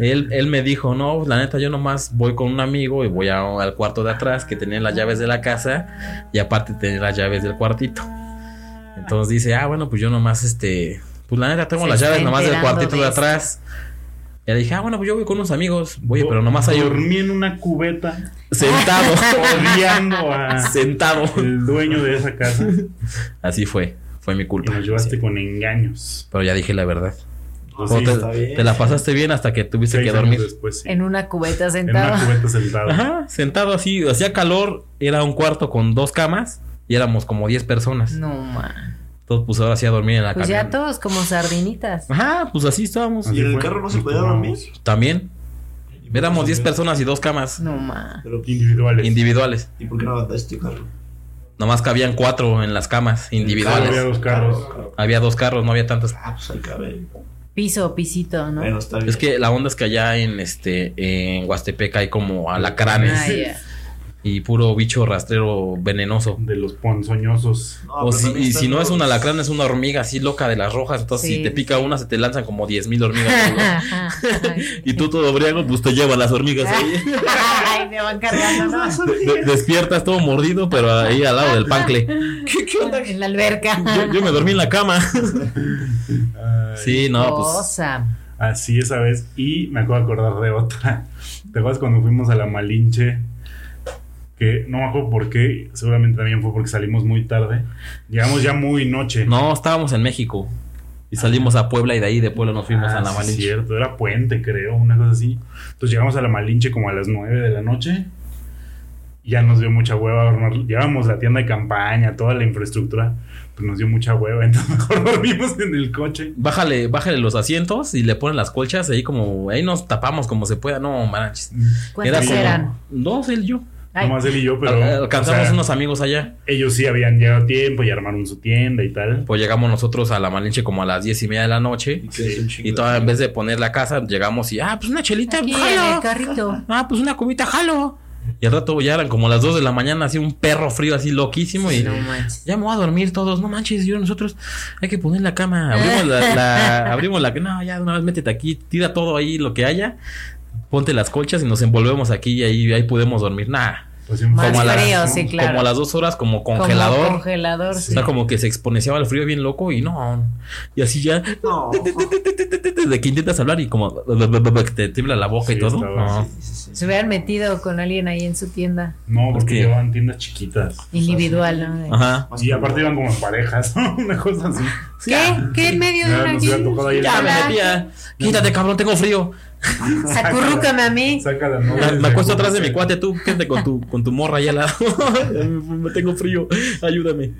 Él, él me dijo, no, la neta, yo nomás voy con un amigo y voy a- al cuarto de atrás que tenía las llaves de la casa y aparte tenía las llaves del cuartito. Entonces dice, ah, bueno, pues yo nomás, este, pues la neta tengo Se las llaves nomás del cuartito de, de esto. Y le dije, ah, bueno, pues yo voy con unos amigos. Oye, pero nomás hay un dormí en una cubeta sentado, <laughs> odiando a <laughs> sentado. el dueño de esa casa Así fue, fue mi y culpa. nos llevaste Sí. con engaños. Pero ya dije la verdad. Pues O sí, te, está bien. te la pasaste bien hasta que tuviste seis que dormir. después, sí. En una cubeta En sentado. una cubeta sentado. Ajá, sentado así, hacía calor, era un cuarto con dos camas y éramos como 10 personas. No, man. Todos pues ahora sí a dormir en la Pues ya camioneta. todos como sardinitas. Ajá, pues así estábamos. ¿Y en el carro no se podía dormir? También. Éramos 10 personas y dos camas No, man. Pero, Individuales. individuales. ¿Y por qué no levantaste carro? Nomás cabían cuatro en las camas Había individuales. dos carros. Había dos carros, no había tantos. Ah, pues ahí cabe. Piso, pisito, ¿no? Bueno, está bien. Es que la onda es que allá en este en Huastepec hay como alacranes Ah, ya. Y puro bicho rastrero venenoso. De los ponzoñosos. No, O si, y si no es un alacrán, es una hormiga así loca de las rojas. Entonces, Sí, si te pica sí. una, se te lanzan como 10 mil hormigas. ¿no? <laughs> y tú todo briago, pues te llevan las hormigas ahí. <laughs> Ay, me van cargando, ¿no? De- despiertas todo mordido, pero ahí al lado del pancle. <laughs> ¿Qué, qué onda? En la alberca. Yo, yo me dormí en la cama. Ay, Sí, no, pues. Así esa vez. Y me acabo de acordar de otra. ¿Te acuerdas cuando fuimos a la Malinche? Que no me acuerdo por qué. Seguramente también fue porque salimos muy tarde. Llegamos ya muy noche. No, estábamos en México. Y salimos a Puebla y de ahí de Puebla nos fuimos Ah, a la sí, Malinche. cierto, era puente, creo, una cosa así. Entonces llegamos a la Malinche como a las 9 de la noche. Y ya nos dio mucha hueva. armar- Llevábamos la tienda de campaña, toda la infraestructura. Pues nos dio mucha hueva. <laughs> Entonces mejor dormimos en el coche. Bájale, bájale los asientos y le ponen las colchas ahí como, ahí nos tapamos como se pueda. No, manches. ¿Cuántos como- eran? Dos, él y yo. Ay, Nomás él y yo, pero. Al- Alcanzamos o sea, unos amigos allá. Ellos sí habían llegado a tiempo y armaron su tienda y tal. Pues llegamos nosotros a la Malinche como a las diez y media de la noche. Y todavía en vez de poner la casa, llegamos y, ah, pues una chelita, aquí en jalo. el carrito. Ah, pues una cubita, jalo. Y al rato ya eran como las 2 de la mañana, así un perro frío, así loquísimo. Y No manches. ya me voy a dormir todos. No manches, yo nosotros hay que poner la cama. Abrimos la, la- <laughs> abrimos la, no, ya una vez métete aquí, tira todo ahí lo que haya. Ponte las colchas y nos envolvemos aquí y ahí, ahí podemos dormir. Nah, Pues, como a las- frío, sí, claro. como a las dos horas, como Como congelador. congelador, Sí. O sea, como que se exponenciaba el frío bien loco y no. Y así ya. No. <laughs> De que intentas hablar y como que <laughs> te tiembla la boca y todo. estaba No. Sí, sí, sí. Se hubieran metido con alguien ahí en su tienda No, porque qué? llevaban tiendas chiquitas. individual, ¿no? Ajá. Y aparte iban como en parejas, ¿no? <laughs> Una cosa así. ¿Qué? ¿Qué en medio de una Hola. metía. Quítate, cabrón, tengo frío. <laughs> Sacurrúcame a mí. Sácala, no. Me, me acuesto atrás de mi cuate, tú, quédate con tu, con tu morra ahí al lado. <laughs> me tengo frío, ayúdame.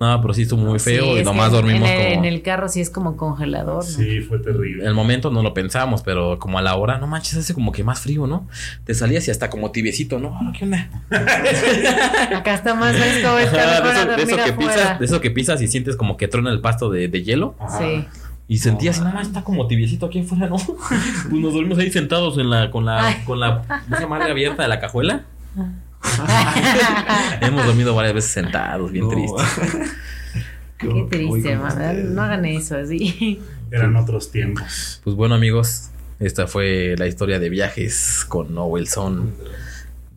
No, pero sí estuvo muy feo Sí, y nomás que dormimos en el, como... en el carro sí es como congelador, ¿no? Sí, fue terrible. En el momento no lo pensamos, pero como a la hora, no manches, hace como que más frío, ¿no? Te salías y hasta como tibiecito, ¿no? Ah, ¿Qué onda? <laughs> Acá está más fresco, está de, a eso, de dormir eso que afuera. pisas, de eso que pisas y sientes como que truena el pasto de, de hielo. Ajá. Sí. Y sentías, no manches, está como tibiecito aquí afuera, ¿no? <laughs> pues nos dormimos ahí sentados en la, con la, con la esa madre abierta de la cajuela. <laughs> Hemos dormido varias veces sentados, bien No. tristes. <laughs> Qué triste, ustedes. No hagan eso así. Eran otros tiempos. Pues bueno, amigos, esta fue la historia de viajes con Nowelson.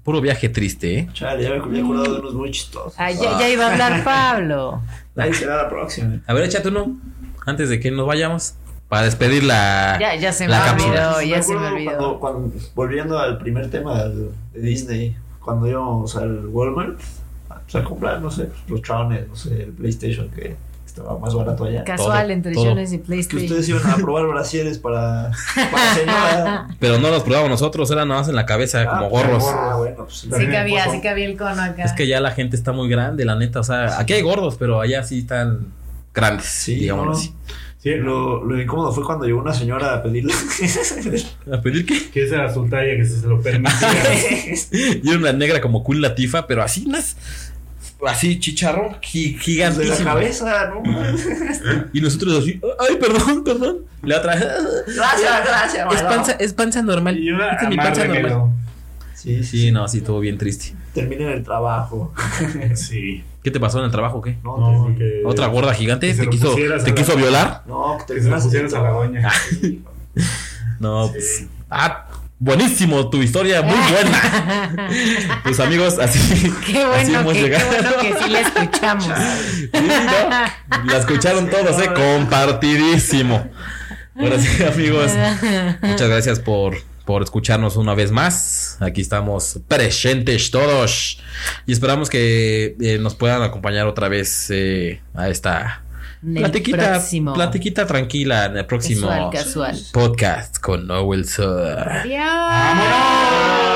Puro viaje triste, ¿eh? Chale, ya me había acordado de unos muy chistosos. Ah, ya, ya iba a hablar Pablo. Ahí será la próxima. A ver, échate uno antes de que nos vayamos para despedir la, Ya, ya se me la olvidó. cápsula. Ya se me acuerdo olvidó. Cuando, cuando- volviendo al primer tema del- de Disney, cuando íbamos al Walmart pues, a comprar, no sé, los chones, no sé, el PlayStation que estaba más barato allá. Casual todo, entre todo. Jones y Que PlayStation. ustedes iban a probar brasieres para, para señora. <laughs> Pero no los probamos nosotros, eran nada más en la cabeza como Ah, gorros. Ah, bueno, pues, Sí También que había, sí que había el cono acá. Es que ya la gente está muy grande, la neta. O sea, aquí hay gordos, pero allá sí están grandes, Sí, digámoslo no. así. Sí, Lo, lo incómodo fue cuando llegó una señora a pedirle. <laughs> ¿A pedir qué? que esa era su talla que se, se lo permitía. <laughs> Y era una negra como Queen Latifa, pero así unas. Así, chicharrón gi- de la gigantísimo. cabeza, ¿no? Y nosotros así, ay, perdón, perdón. La otra. Gracias, gracias, Es panza, es panza normal. y una Esta es mi panza normal. Sí, sí, Sí, no, sí, estuvo bien triste. Terminé en el trabajo. Sí. ¿Qué te pasó en el trabajo o qué? No, No, que- ¿Otra gorda gigante? ¿Te quiso, te la- quiso violar? No, que Que se lo pusieras a la doña. <laughs> No, Sí. pues. Ah, buenísimo, tu historia, muy <laughs> buena. Pues amigos, así. Qué así hemos que, qué llegado. bueno que sí la escuchamos. <laughs> Sí, ¿no? La escucharon todos, ¿eh? Compartidísimo. Ahora sí, amigos. Muchas gracias por, por escucharnos una vez más. Aquí estamos presentes todos. Y esperamos que eh, nos puedan acompañar otra vez eh, a esta platiquita, próximo. platiquita tranquila en el próximo Casual, casual. podcast con Noel Sur. Adiós. ¡Vámonos!